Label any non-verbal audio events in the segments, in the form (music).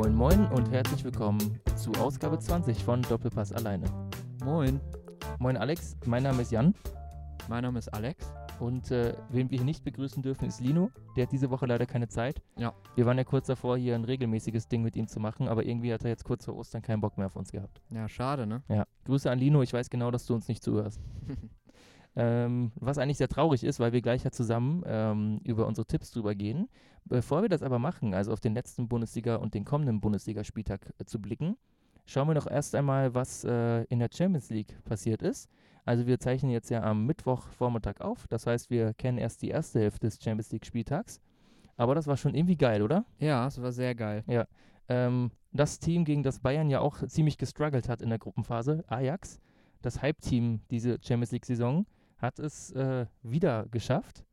Moin Moin und herzlich willkommen zu Ausgabe 20 von Doppelpass alleine. Moin, Moin Alex, mein Name ist Jan mein Name ist Alex. und äh, wen wir hier nicht begrüßen dürfen ist Lino. Der hat diese Woche leider keine Zeit. Ja. Wir waren ja kurz davor, hier ein regelmäßiges Ding mit ihm zu machen, aber irgendwie hat er jetzt kurz vor Ostern keinen Bock mehr auf uns gehabt. Ja, schade, ne? Ja. Grüße an Lino, ich weiß genau, dass du uns nicht zuhörst. (laughs) Ähm, was eigentlich sehr traurig ist, weil wir gleich ja zusammen ähm, über unsere Tipps drüber gehen. Bevor wir das aber machen, also auf den letzten Bundesliga und den kommenden Bundesligaspieltag äh, zu blicken, schauen wir doch erst einmal, was äh, in der Champions League passiert ist. Also wir zeichnen jetzt ja am Mittwochvormittag auf, das heißt, wir kennen erst die erste Hälfte des Champions League Spieltags. Aber das war schon irgendwie geil, oder? ja, es war sehr geil. Ähm, das Team, gegen das Bayern ja auch ziemlich gestruggelt hat in der Gruppenphase, Ajax, das Hype-Team diese Champions League-Saison, hat es äh, wieder geschafft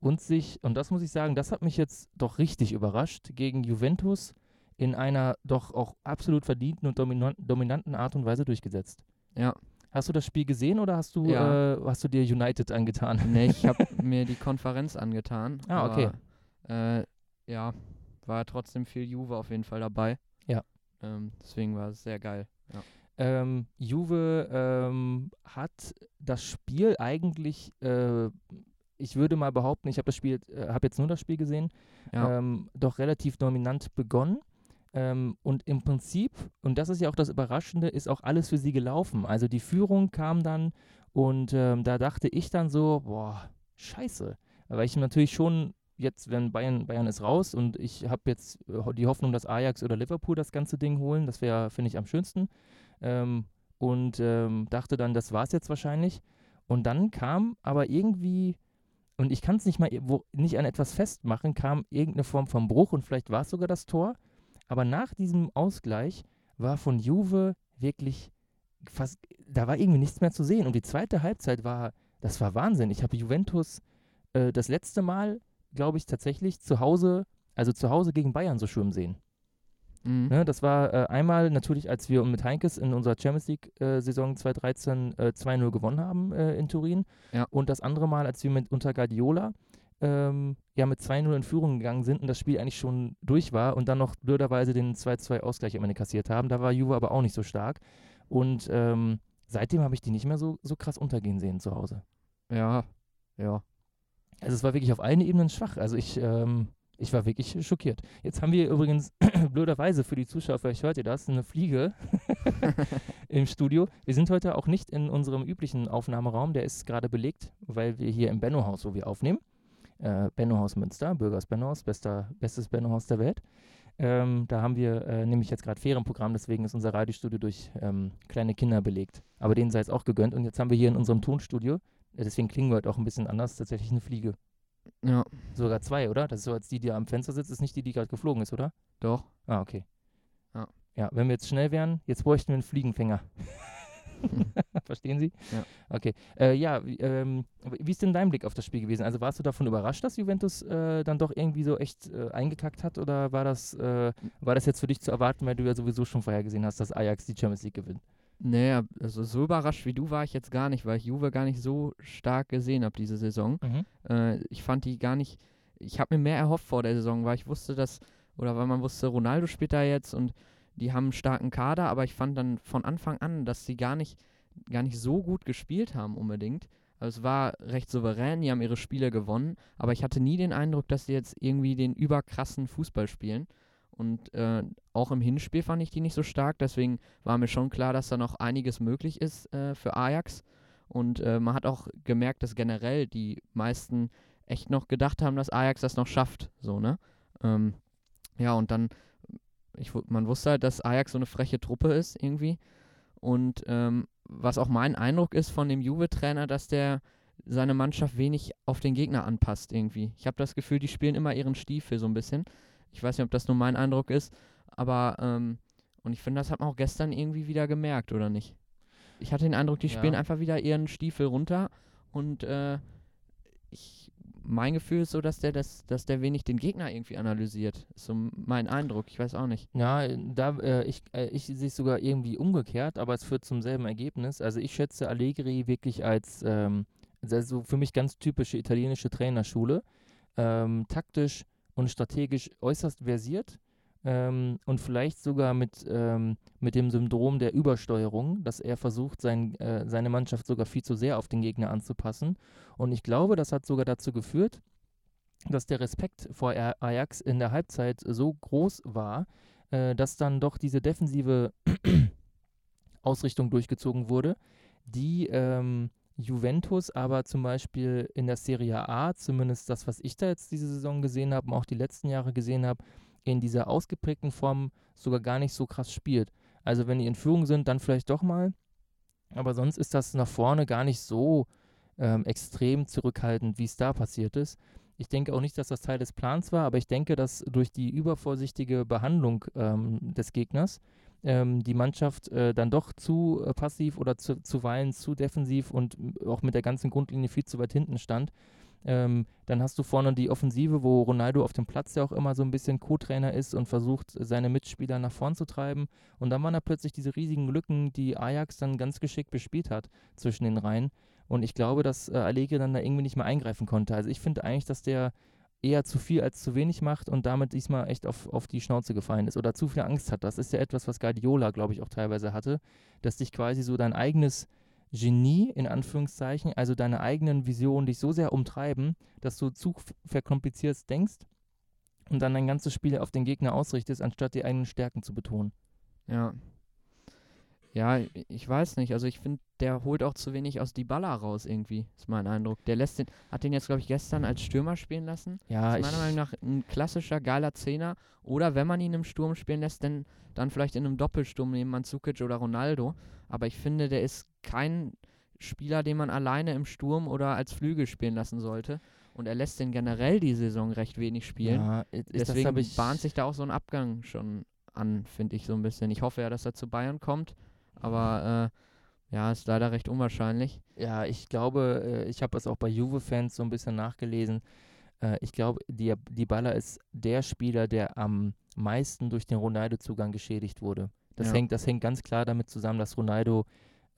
und sich, und das muss ich sagen, das hat mich jetzt doch richtig überrascht, gegen Juventus in einer doch auch absolut verdienten und dominan dominanten Art und Weise durchgesetzt. Ja. Hast du das Spiel gesehen oder hast du, Ja. äh, hast du dir United angetan? Ne, ich habe (laughs) mir die Konferenz angetan. Ah, okay. Aber, äh, ja, war trotzdem viel Juve auf jeden Fall dabei. Ja. Ähm, deswegen war es sehr geil. Ähm, Juve ähm, hat das Spiel eigentlich, äh, ich würde mal behaupten, ich habe das Spiel, äh, habe jetzt nur das Spiel gesehen, Ja. ähm, doch relativ dominant begonnen. Ähm, und im Prinzip, und das ist ja auch das Überraschende, ist auch alles für sie gelaufen. Also die Führung kam dann und ähm, da dachte ich dann so, boah, scheiße. Weil ich natürlich schon jetzt, wenn Bayern, Bayern ist raus und ich habe jetzt äh, die Hoffnung, dass Ajax oder Liverpool das ganze Ding holen, das wäre, finde ich, am schönsten. Ähm, und ähm, dachte dann, das war es jetzt wahrscheinlich. Und dann kam aber irgendwie, und ich kann es nicht mal wo, nicht an etwas festmachen, kam irgendeine Form von Bruch und vielleicht war es sogar das Tor. Aber nach diesem Ausgleich war von Juve wirklich fast, da war irgendwie nichts mehr zu sehen. Und die zweite Halbzeit war, das war Wahnsinn. Ich habe Juventus äh, das letzte Mal, glaube ich, tatsächlich zu Hause, also zu Hause gegen Bayern so schwimmen sehen. Mhm. Ne, das war äh, einmal natürlich, als wir mit Heinkes in unserer Champions League-Saison 2013 äh, 2-0 gewonnen haben äh, in Turin. Ja. Und das andere Mal, als wir mit unter Guardiola ähm, ja mit 2-0 in Führung gegangen sind und das Spiel eigentlich schon durch war und dann noch blöderweise den 2-2-Ausgleich am Ende kassiert haben. Da war Juve aber auch nicht so stark. Und ähm, seitdem habe ich die nicht mehr so, so krass untergehen sehen zu Hause. Ja. Ja. Also es war wirklich auf allen Ebenen schwach. Also ich, ähm, ich war wirklich schockiert. Jetzt haben wir übrigens (clears throat) blöderweise für die Zuschauer, vielleicht hört ihr das, eine Fliege (laughs) im Studio. Wir sind heute auch nicht in unserem üblichen Aufnahmeraum, der ist gerade belegt, weil wir hier im Benno-Haus, wo wir aufnehmen. Äh, Benno-Haus Münster, Bürgers Benno-Haus, bestes Benno-Haus der Welt. Ähm, da haben wir äh, nämlich jetzt gerade Ferienprogramm, deswegen ist unser Radiostudio durch ähm, kleine Kinder belegt. Aber denen sei es auch gegönnt. Und jetzt haben wir hier in unserem Tonstudio, äh, deswegen klingen wir heute auch ein bisschen anders, tatsächlich eine Fliege. Ja. Sogar zwei, oder? Das ist so, als die, die am Fenster sitzt, ist nicht die, die gerade geflogen ist, oder? Doch. Ah, okay. Ja. Ja, wenn wir jetzt schnell wären, jetzt bräuchten wir einen Fliegenfänger. (laughs) (laughs) Verstehen Sie? Ja. Okay. Äh, ja, wie, ähm, wie ist denn dein Blick auf das Spiel gewesen? Also warst du davon überrascht, dass Juventus äh, dann doch irgendwie so echt äh, eingekackt hat? Oder war das, äh, war das jetzt für dich zu erwarten, weil du ja sowieso schon vorher gesehen hast, dass Ajax die Champions League gewinnt? Nee, also so überrascht wie du war ich jetzt gar nicht, weil ich Juve gar nicht so stark gesehen habe diese Saison. Äh, ich fand die gar nicht. Ich habe mir mehr erhofft vor der Saison, weil ich wusste, dass, oder weil man wusste, Ronaldo spielt da jetzt und die haben einen starken Kader, aber ich fand dann von Anfang an, dass sie gar nicht, gar nicht so gut gespielt haben unbedingt. Also es war recht souverän, die haben ihre Spiele gewonnen, aber ich hatte nie den Eindruck, dass sie jetzt irgendwie den überkrassen Fußball spielen. Und äh, auch im Hinspiel fand ich die nicht so stark, deswegen war mir schon klar, dass da noch einiges möglich ist äh, für Ajax. Und äh, man hat auch gemerkt, dass generell die meisten echt noch gedacht haben, dass Ajax das noch schafft. So, ne? Ähm, ja, und dann, ich, man wusste halt, dass Ajax so eine freche Truppe ist irgendwie. Und ähm, was auch mein Eindruck ist von dem Juve-Trainer, dass der seine Mannschaft wenig auf den Gegner anpasst irgendwie. Ich habe das Gefühl, die spielen immer ihren Stiefel so ein bisschen. Ich weiß nicht, ob das nur mein Eindruck ist, aber ähm, und ich finde, das hat man auch gestern irgendwie wieder gemerkt, oder nicht? Ich hatte den Eindruck, die Ja. spielen einfach wieder ihren Stiefel runter und äh, ich, mein Gefühl ist so, dass der, das, dass der wenig den Gegner irgendwie analysiert. Ist so mein Eindruck, ich weiß auch nicht. Ja, da, äh, ich, äh, ich sehe es sogar irgendwie umgekehrt, aber es führt zum selben Ergebnis. Also ich schätze Allegri wirklich als, ähm, also für mich ganz typische italienische Trainerschule. Ähm, taktisch und strategisch äußerst versiert. ähm, und vielleicht sogar mit, ähm, mit dem Syndrom der Übersteuerung, dass er versucht, sein, äh, seine Mannschaft sogar viel zu sehr auf den Gegner anzupassen. Und ich glaube, das hat sogar dazu geführt, dass der Respekt vor Ajax in der Halbzeit so groß war, äh, dass dann doch diese defensive (clears throat) Ausrichtung durchgezogen wurde, die ähm, Juventus aber zum Beispiel in der Serie A, zumindest das, was ich da jetzt diese Saison gesehen habe und auch die letzten Jahre gesehen habe, in dieser ausgeprägten Form sogar gar nicht so krass spielt. Also wenn die in Führung sind, dann vielleicht doch mal. Aber sonst ist das nach vorne gar nicht so ähm, extrem zurückhaltend, wie es da passiert ist. Ich denke auch nicht, dass das Teil des Plans war, aber ich denke, dass durch die übervorsichtige Behandlung ähm, des Gegners ähm, die Mannschaft äh, dann doch zu äh, passiv oder zu, zuweilen zu defensiv und auch mit der ganzen Grundlinie viel zu weit hinten stand. Ähm, dann hast du vorne die Offensive, wo Ronaldo auf dem Platz ja auch immer so ein bisschen Co-Trainer ist und versucht, seine Mitspieler nach vorn zu treiben. Und dann waren da plötzlich diese riesigen Lücken, die Ajax dann ganz geschickt bespielt hat zwischen den Reihen. Und ich glaube, dass äh, Allegri dann da irgendwie nicht mehr eingreifen konnte. Also ich finde eigentlich, dass der eher zu viel als zu wenig macht und damit diesmal echt auf, auf die Schnauze gefallen ist oder zu viel Angst hat. Das ist ja etwas, was Guardiola, glaube ich, auch teilweise hatte, dass dich quasi so dein eigenes Genie, in Anführungszeichen, also deine eigenen Visionen dich so sehr umtreiben, dass du zu verkompliziert denkst und dann dein ganzes Spiel auf den Gegner ausrichtest, anstatt die eigenen Stärken zu betonen. Ja, ja, ich weiß nicht. Also ich finde, der holt auch zu wenig aus die Baller raus irgendwie, ist mein Eindruck. Der lässt den, hat den jetzt, glaube ich, gestern als Stürmer spielen lassen. Ja, ist meiner Meinung nach ein klassischer, geiler Zehner. Oder wenn man ihn im Sturm spielen lässt, dann, dann vielleicht in einem Doppelsturm neben Mandzukic oder Ronaldo. Aber ich finde, der ist kein Spieler, den man alleine im Sturm oder als Flügel spielen lassen sollte. Und er lässt den generell die Saison recht wenig spielen. Ja, Deswegen bahnt sich da auch so ein Abgang schon an, finde ich so ein bisschen. Ich hoffe ja, dass er zu Bayern kommt. Aber äh, ja, ist leider recht unwahrscheinlich. Ja, ich glaube, äh, ich habe es auch bei Juve-Fans so ein bisschen nachgelesen. Äh, ich glaube, die, die Baller ist der Spieler, der am meisten durch den Ronaldo-Zugang geschädigt wurde. Das, ja. hängt, das hängt ganz klar damit zusammen, dass Ronaldo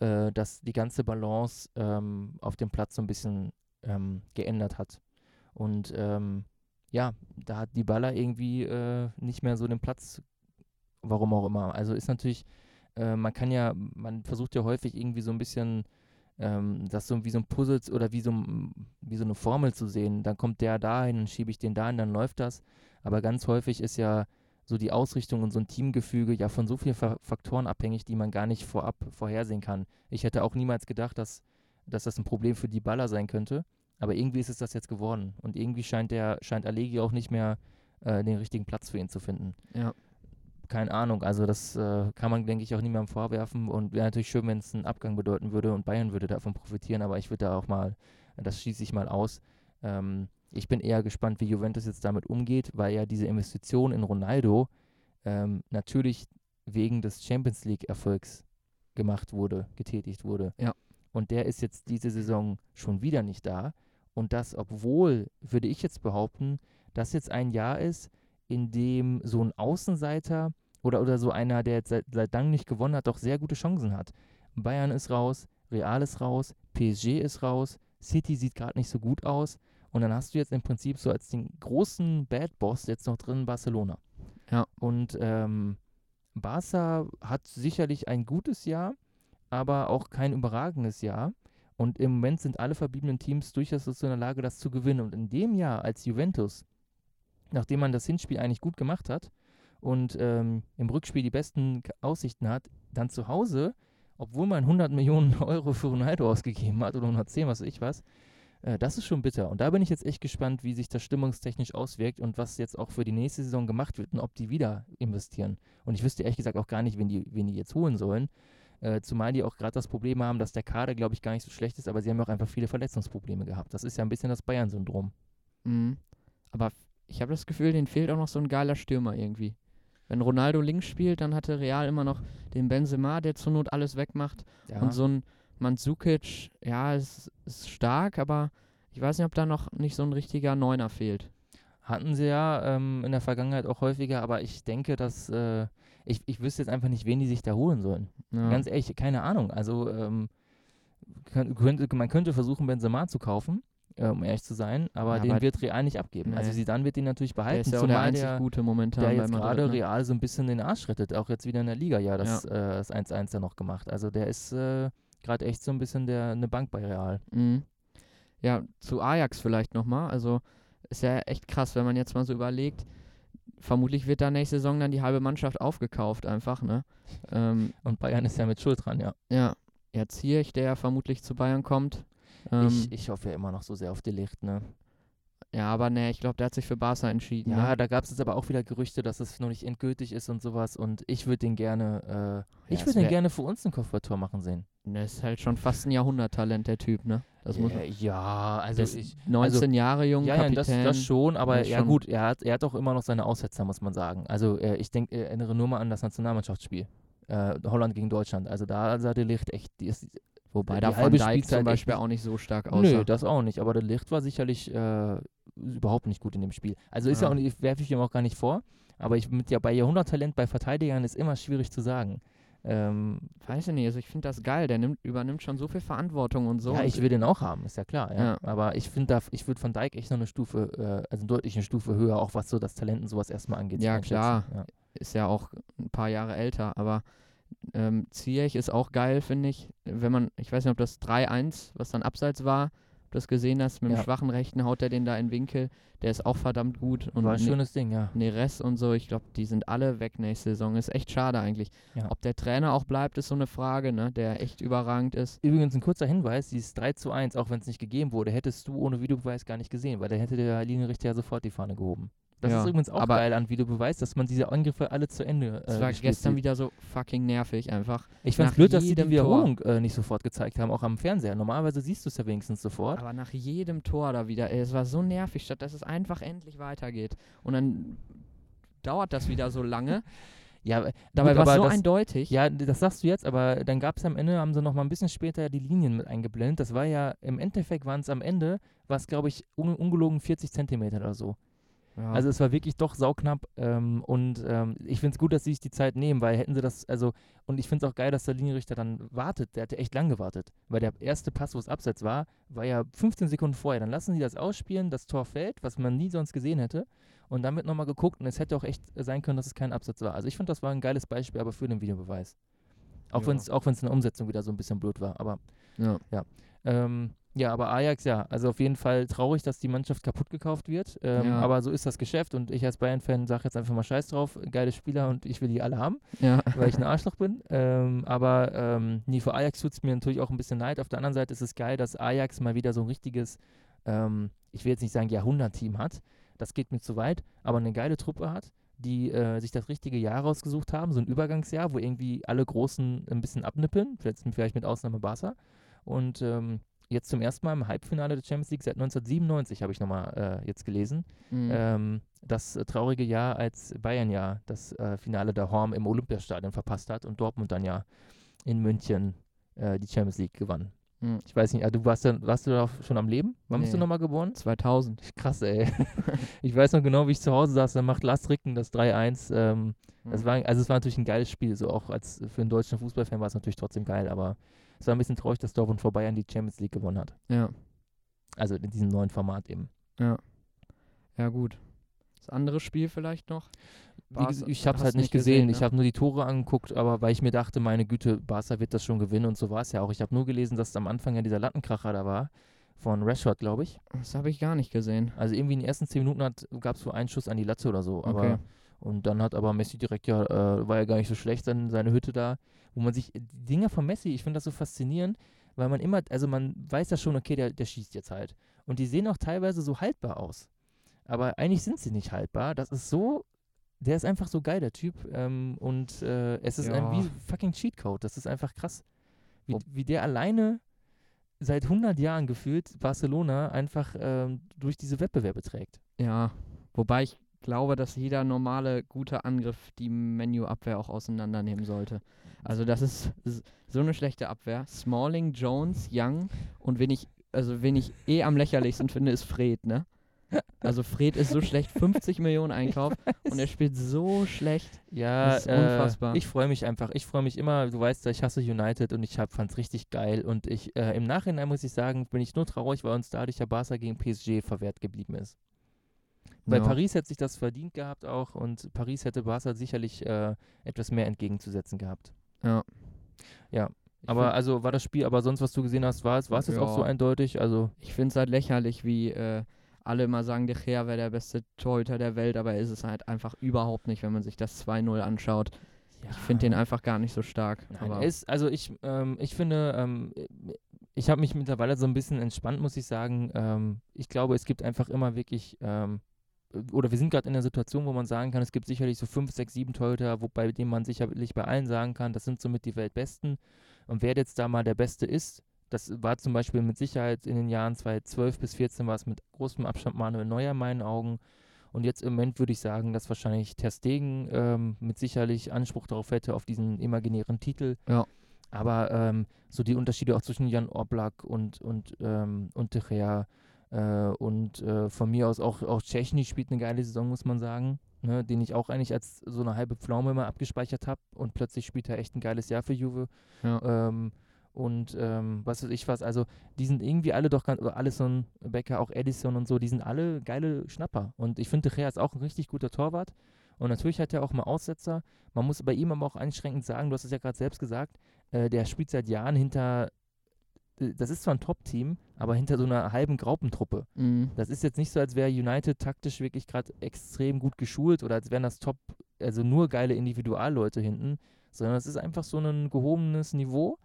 äh, dass die ganze Balance ähm, auf dem Platz so ein bisschen ähm, geändert hat. Und ähm, ja, da hat die Baller irgendwie äh, nicht mehr so den Platz, warum auch immer. Also ist natürlich äh, man kann ja, man versucht ja häufig irgendwie so ein bisschen ähm, das so wie so ein Puzzle oder wie so, wie so eine Formel zu sehen. Dann kommt der dahin, dann schiebe ich den dahin, dann läuft das. Aber ganz häufig ist ja so die Ausrichtung und so ein Teamgefüge ja von so vielen Faktoren abhängig, die man gar nicht vorab vorhersehen kann. Ich hätte auch niemals gedacht, dass, dass das ein Problem für die Baller sein könnte. Aber irgendwie ist es das jetzt geworden. Und irgendwie scheint der, scheint Alegi auch nicht mehr äh, den richtigen Platz für ihn zu finden. Ja keine Ahnung. Also das äh, kann man, denke ich, auch niemandem vorwerfen. Und wäre natürlich schön, wenn es einen Abgang bedeuten würde und Bayern würde davon profitieren. Aber ich würde da auch mal, das schließe ich mal aus. Ähm, ich bin eher gespannt, wie Juventus jetzt damit umgeht, weil ja diese Investition in Ronaldo ähm, natürlich wegen des Champions League-Erfolgs gemacht wurde, getätigt wurde. Ja. Und der ist jetzt diese Saison schon wieder nicht da. Und das, obwohl, würde ich jetzt behaupten, das jetzt ein Jahr ist, in dem so ein Außenseiter oder, oder so einer, der jetzt seit, seit langem nicht gewonnen hat, doch sehr gute Chancen hat. Bayern ist raus, Real ist raus, PSG ist raus, City sieht gerade nicht so gut aus. Und dann hast du jetzt im Prinzip so als den großen Bad Boss jetzt noch drin Barcelona. Ja. Und ähm, Barca hat sicherlich ein gutes Jahr, aber auch kein überragendes Jahr. Und im Moment sind alle verbliebenen Teams durchaus so in der Lage, das zu gewinnen. Und in dem Jahr als Juventus nachdem man das Hinspiel eigentlich gut gemacht hat und ähm, im Rückspiel die besten Aussichten hat, dann zu Hause, obwohl man 100 Millionen (laughs) Euro für Ronaldo ausgegeben hat oder 110, was weiß ich was, äh, das ist schon bitter. Und da bin ich jetzt echt gespannt, wie sich das stimmungstechnisch auswirkt und was jetzt auch für die nächste Saison gemacht wird und ob die wieder investieren. Und ich wüsste ehrlich gesagt auch gar nicht, wen die, wen die jetzt holen sollen. Äh, zumal die auch gerade das Problem haben, dass der Kader, glaube ich, gar nicht so schlecht ist, aber sie haben auch einfach viele Verletzungsprobleme gehabt. Das ist ja ein bisschen das Bayern-Syndrom. Mhm. Aber ich habe das Gefühl, denen fehlt auch noch so ein geiler Stürmer irgendwie. Wenn Ronaldo links spielt, dann hatte Real immer noch den Benzema, der zur Not alles wegmacht. Ja. Und so ein Mandzukic, ja, ist, ist stark, aber ich weiß nicht, ob da noch nicht so ein richtiger Neuner fehlt. Hatten sie ja ähm, in der Vergangenheit auch häufiger, aber ich denke, dass äh, ich, ich wüsste jetzt einfach nicht, wen die sich da holen sollen. Ja. Ganz ehrlich, keine Ahnung. Also ähm, könnte, man könnte versuchen, Benzema zu kaufen um ehrlich zu sein, aber Ja, den aber- wird Real nicht abgeben. Also Nee. Zidane wird den natürlich Der behalten, ist ja auch der einzig der, Gute momentan der jetzt gerade. Ne? Real so ein bisschen den Arsch rettet, auch jetzt wieder in der Liga, ja, das, Ja. äh, das 1-1 ja noch gemacht. Also der ist äh, gerade echt so ein bisschen der, eine Bank bei Real. Mhm. Ja, zu Ajax vielleicht nochmal. Also ist ja echt krass, wenn man jetzt mal so überlegt. Vermutlich wird da nächste Saison dann die halbe Mannschaft aufgekauft, einfach, ne? Ähm, Und Bayern ist ja mit Schuld dran, ja. ja, jetzt Ziyech, der ja vermutlich zu Bayern kommt. Ähm, ich, ich hoffe ja immer noch so sehr auf die Licht, ne? ja, aber ne, ich glaube, der hat sich für Barca entschieden. Ja, ne? da gab es jetzt aber auch wieder Gerüchte, dass es noch nicht endgültig ist und sowas. Und ich würde den gerne, äh, ich es würde den gerne für uns ein Kopfballtor machen sehen. Der ist halt schon fast ein Jahrhunderttalent, der Typ, ne? Das muss ja, ja, also ich, 19 Jahre jung, ja, ja, das, Kapitän. das schon, aber ja schon- gut, er hat, er hat auch immer noch seine Aussetzer, muss man sagen. Also äh, ich denke, erinnere nur mal an das Nationalmannschaftsspiel. Äh, Holland gegen Deutschland. Also da sah der Licht echt, die ist, Wobei die da Van Dijk zum echt Beispiel auch nicht so stark aussah. Nö, das auch nicht. Aber der Licht war sicherlich äh, überhaupt nicht gut in dem Spiel. Also ist ja, Ja. auch nicht, werfe ich ihm auch gar nicht vor. Aber ich mit ja bei Jahrhunderttalent bei Verteidigern ist immer schwierig zu sagen. Ähm, Weiß ich nicht, also ich finde das geil, der nimmt, übernimmt schon so viel Verantwortung und so. ja, ich will den auch haben, ist ja klar. Ja. Ja. Aber ich finde, da- ich würde von Dijk echt noch eine Stufe, äh, also deutlich eine Stufe höher, auch was so das Talent und sowas erstmal angeht. Ja, klar. Ja. Ist ja auch ein paar Jahre älter, aber ähm, Ziyech ist auch geil, finde ich. Wenn man, ich weiß nicht, ob das 3-1, was dann abseits war, ob du das gesehen hast, mit dem Ja. schwachen Rechten haut er den da in den Winkel, der ist auch verdammt gut. Und War ein Ne- schönes Ding, ja. Neres und so, ich glaube, die sind alle weg nächste Saison. Ist echt schade eigentlich. Ja. Ob der Trainer auch bleibt, ist so eine Frage, ne? Der echt überragend ist. Übrigens ein kurzer Hinweis, dieses 3 zu 1, auch wenn es nicht gegeben wurde, hättest du ohne Videobeweis gar nicht gesehen, weil da hätte der Linienrichter ja sofort die Fahne gehoben. Das Ja, ist übrigens auch geil an Videobeweis, dass man diese Angriffe alle zu Ende Es äh, war gestern wieder so fucking nervig einfach. Ich nach blöd, dass sie die jedem Wiederholung äh, nicht sofort gezeigt haben, auch am Fernseher. Normalerweise siehst du es ja wenigstens sofort. Aber nach jedem Tor da wieder, ey, es war so nervig, statt dass es einfach endlich weitergeht. Und dann dauert das wieder so lange. (laughs) Ja, äh, Dabei war es so das, eindeutig. Ja, das sagst du jetzt, aber dann gab es am Ende, haben sie noch mal ein bisschen später die Linien mit eingeblendet. Das war ja, im Endeffekt waren es am Ende, war es glaube ich un ungelogen 40 Zentimeter oder so. Ja. Also es war wirklich doch sauknapp ähm, und ähm, ich finde es gut, dass sie sich die Zeit nehmen, weil hätten sie das, also, und ich finde es auch geil, dass der Linienrichter dann wartet, der hatte echt lang gewartet, weil der erste Pass, wo es abseits war, war ja 15 Sekunden vorher. Dann lassen sie das ausspielen, das Tor fällt, was man nie sonst gesehen hätte und dann wird nochmal geguckt und es hätte auch echt sein können, dass es kein Absatz war. Also ich finde, das war ein geiles Beispiel, aber für den Videobeweis. Auch Ja. wenn es auch wenn's in der Umsetzung wieder so ein bisschen blöd war, aber ja. ähm, ja, aber Ajax, ja, also auf jeden Fall traurig, dass die Mannschaft kaputt gekauft wird. Ähm, Ja. Aber so ist das Geschäft und ich als Bayern-Fan sage jetzt einfach mal Scheiß drauf. Geile Spieler und ich will die alle haben, ja. weil ich ein (laughs) Arschloch bin. Ähm, aber ähm, nee, für Ajax tut es mir natürlich auch ein bisschen leid. Auf der anderen Seite ist es geil, dass Ajax mal wieder so ein richtiges, ähm, ich will jetzt nicht sagen Jahrhundert-Team hat. Das geht mir zu weit, aber eine geile Truppe hat die äh, sich das richtige Jahr rausgesucht haben, so ein Übergangsjahr, wo irgendwie alle Großen ein bisschen abnippeln, vielleicht, vielleicht mit Ausnahme Barca. Und ähm, jetzt zum ersten Mal im Halbfinale der Champions League seit 1997, habe ich nochmal äh, jetzt gelesen. Mhm. Ähm, das äh, traurige Jahr, als Bayern ja das äh, Finale der Horm im Olympiastadion verpasst hat und Dortmund dann ja in München äh, die Champions League gewann. Mhm. Ich weiß nicht, also du warst, ja, warst du da schon am Leben? Wann bist du Nee. nochmal geboren? 2000. (laughs) Krass, ey. (laughs) (laughs) ich weiß noch genau, wie ich zu Hause saß, dann macht Lars Ricken das 3-1. Ähm, das Mhm. war, also es war natürlich ein geiles Spiel, so auch als für einen deutschen Fußballfan war es natürlich trotzdem geil, aber es war ein bisschen traurig, dass Dortmund vor Bayern die Champions League gewonnen hat. Ja, Also in diesem neuen Format eben. ja. Ja, gut. Das andere Spiel vielleicht noch? Barca- ich habe es halt nicht gesehen. Ich ne? habe nur die Tore angeguckt, aber weil ich mir dachte, meine Güte, Barca wird das schon gewinnen und so war es ja auch. Ich habe nur gelesen, dass am Anfang ja dieser Lattenkracher da war von Rashford, glaube ich. Das habe ich gar nicht gesehen. Also irgendwie in den ersten zehn Minuten gab es so einen Schuss an die Latte oder so. Aber, Okay. Und dann hat aber Messi direkt ja, äh, war ja gar nicht so schlecht, dann seine Hütte da, wo man sich, die Dinger von Messi, ich finde das so faszinierend, weil man immer, also man weiß ja schon, okay, der, der schießt jetzt halt. Und die sehen auch teilweise so haltbar aus. Aber eigentlich sind sie nicht haltbar. Das ist so, der ist einfach so geil, der Typ. Ähm, und äh, es ist ein Ja. wie fucking Cheatcode. Das ist einfach krass. Wie, wie der alleine seit 100 Jahren gefühlt Barcelona einfach ähm, durch diese Wettbewerbe trägt. Ja, wobei ich glaube, dass jeder normale, gute Angriff die Menu-Abwehr auch auseinandernehmen sollte. Also das ist so eine schlechte Abwehr. Smalling, Jones, Young und wen ich, also wen ich eh am lächerlichsten finde, ist Fred, ne? Also Fred ist so schlecht, 50 Millionen Einkauf und er spielt so schlecht. Ja, das ist unfassbar. Äh, ich freue mich einfach. Ich freue mich immer, du weißt, ich hasse United und ich fand es richtig geil. Und ich äh, im Nachhinein muss ich sagen, bin ich nur traurig, weil uns dadurch der Barca gegen PSG verwehrt geblieben ist. Weil ja. Paris hätte sich das verdient gehabt auch und Paris hätte Barca sicherlich äh, etwas mehr entgegenzusetzen gehabt. Ja. Ja. Ich aber also war das Spiel, aber sonst, was du gesehen hast, war es, war es ja. jetzt auch so eindeutig? Also ich finde es halt lächerlich, wie äh, alle immer sagen, De Gea wäre der beste Torhüter der Welt, aber ist es halt einfach überhaupt nicht, wenn man sich das 2-0 anschaut. Ja. Ich finde den einfach gar nicht so stark. Nein, aber ist, also ich, ähm, ich finde, ähm, ich habe mich mittlerweile so ein bisschen entspannt, muss ich sagen. Ähm, ich glaube, es gibt einfach immer wirklich, ähm, oder wir sind gerade in der Situation, wo man sagen kann, es gibt sicherlich so fünf, sechs, sieben Torhüter, wobei dem man sicherlich bei allen sagen kann, das sind somit die Weltbesten. Und wer jetzt da mal der Beste ist, das war zum Beispiel mit Sicherheit in den Jahren 2012 bis 2014 war es mit großem Abstand Manuel Neuer in meinen Augen. Und jetzt im Moment würde ich sagen, dass wahrscheinlich Ter Stegen ähm, mit sicherlich Anspruch darauf hätte, auf diesen imaginären Titel. Ja. Aber ähm, so die Unterschiede auch zwischen Jan Oblak und, und, ähm, und Gea äh, und äh, von mir aus auch, auch Tschechny spielt eine geile Saison, muss man sagen. Ne, den ich auch eigentlich als so eine halbe Pflaume immer abgespeichert habe und plötzlich spielt er echt ein geiles Jahr für Juve. Ja. Ähm, und ähm, was weiß ich was, also die sind irgendwie alle doch ganz, Allison, Becker, auch Edison und so, die sind alle geile Schnapper. Und ich finde, De Gea ist auch ein richtig guter Torwart. Und natürlich hat er auch mal Aussetzer. Man muss bei ihm aber auch einschränkend sagen, du hast es ja gerade selbst gesagt, äh, der spielt seit Jahren hinter, das ist zwar ein Top-Team, aber hinter so einer halben Graupentruppe. Mhm. Das ist jetzt nicht so, als wäre United taktisch wirklich gerade extrem gut geschult oder als wären das Top, also nur geile Individualleute hinten, sondern es ist einfach so ein gehobenes Niveau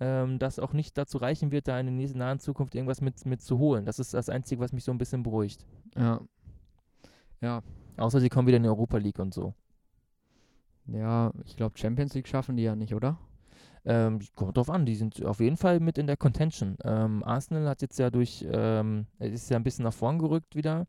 ähm, das auch nicht dazu reichen wird, da in der nächsten nahen Zukunft irgendwas mit, mit zu holen. Das ist das Einzige, was mich so ein bisschen beruhigt. Ja. Ja. Außer sie kommen wieder in die Europa League und so. Ja, ich glaube, Champions League schaffen die ja nicht, oder? Ähm, kommt drauf an, die sind auf jeden Fall mit in der Contention. Ähm, Arsenal hat jetzt ja durch, ähm, ist ja ein bisschen nach vorn gerückt wieder.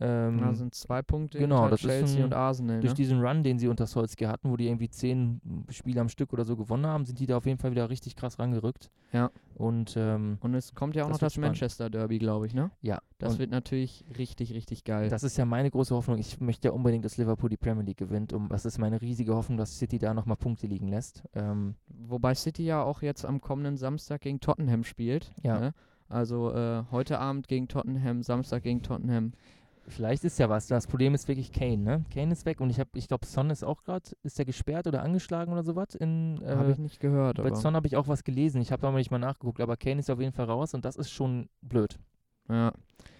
Ähm, da sind zwei Punkte genau, das Chelsea ein, und Arsenal. Durch ne? diesen Run, den sie unter Solskjaer hatten, wo die irgendwie zehn Spiele am Stück oder so gewonnen haben, sind die da auf jeden Fall wieder richtig krass rangerückt. Ja. Und, ähm, und es kommt ja auch das noch das spannend. Manchester Derby, glaube ich, ne? Ja. Das wird natürlich richtig, richtig geil. Das ist ja meine große Hoffnung. Ich möchte ja unbedingt, dass Liverpool die Premier League gewinnt. Um, das ist meine riesige Hoffnung, dass City da nochmal Punkte liegen lässt. Ähm, Wobei City ja auch jetzt am kommenden Samstag gegen Tottenham spielt. Ja. Ne? Also äh, heute Abend gegen Tottenham, Samstag gegen Tottenham. Vielleicht ist ja was. Das Problem ist wirklich Kane, ne? Kane ist weg und ich habe, ich glaube, Son ist auch gerade, ist der gesperrt oder angeschlagen oder sowas? Äh, habe ich nicht gehört. Bei Son habe ich auch was gelesen. Ich habe da mal nicht mal nachgeguckt, aber Kane ist auf jeden Fall raus und das ist schon blöd. Ja.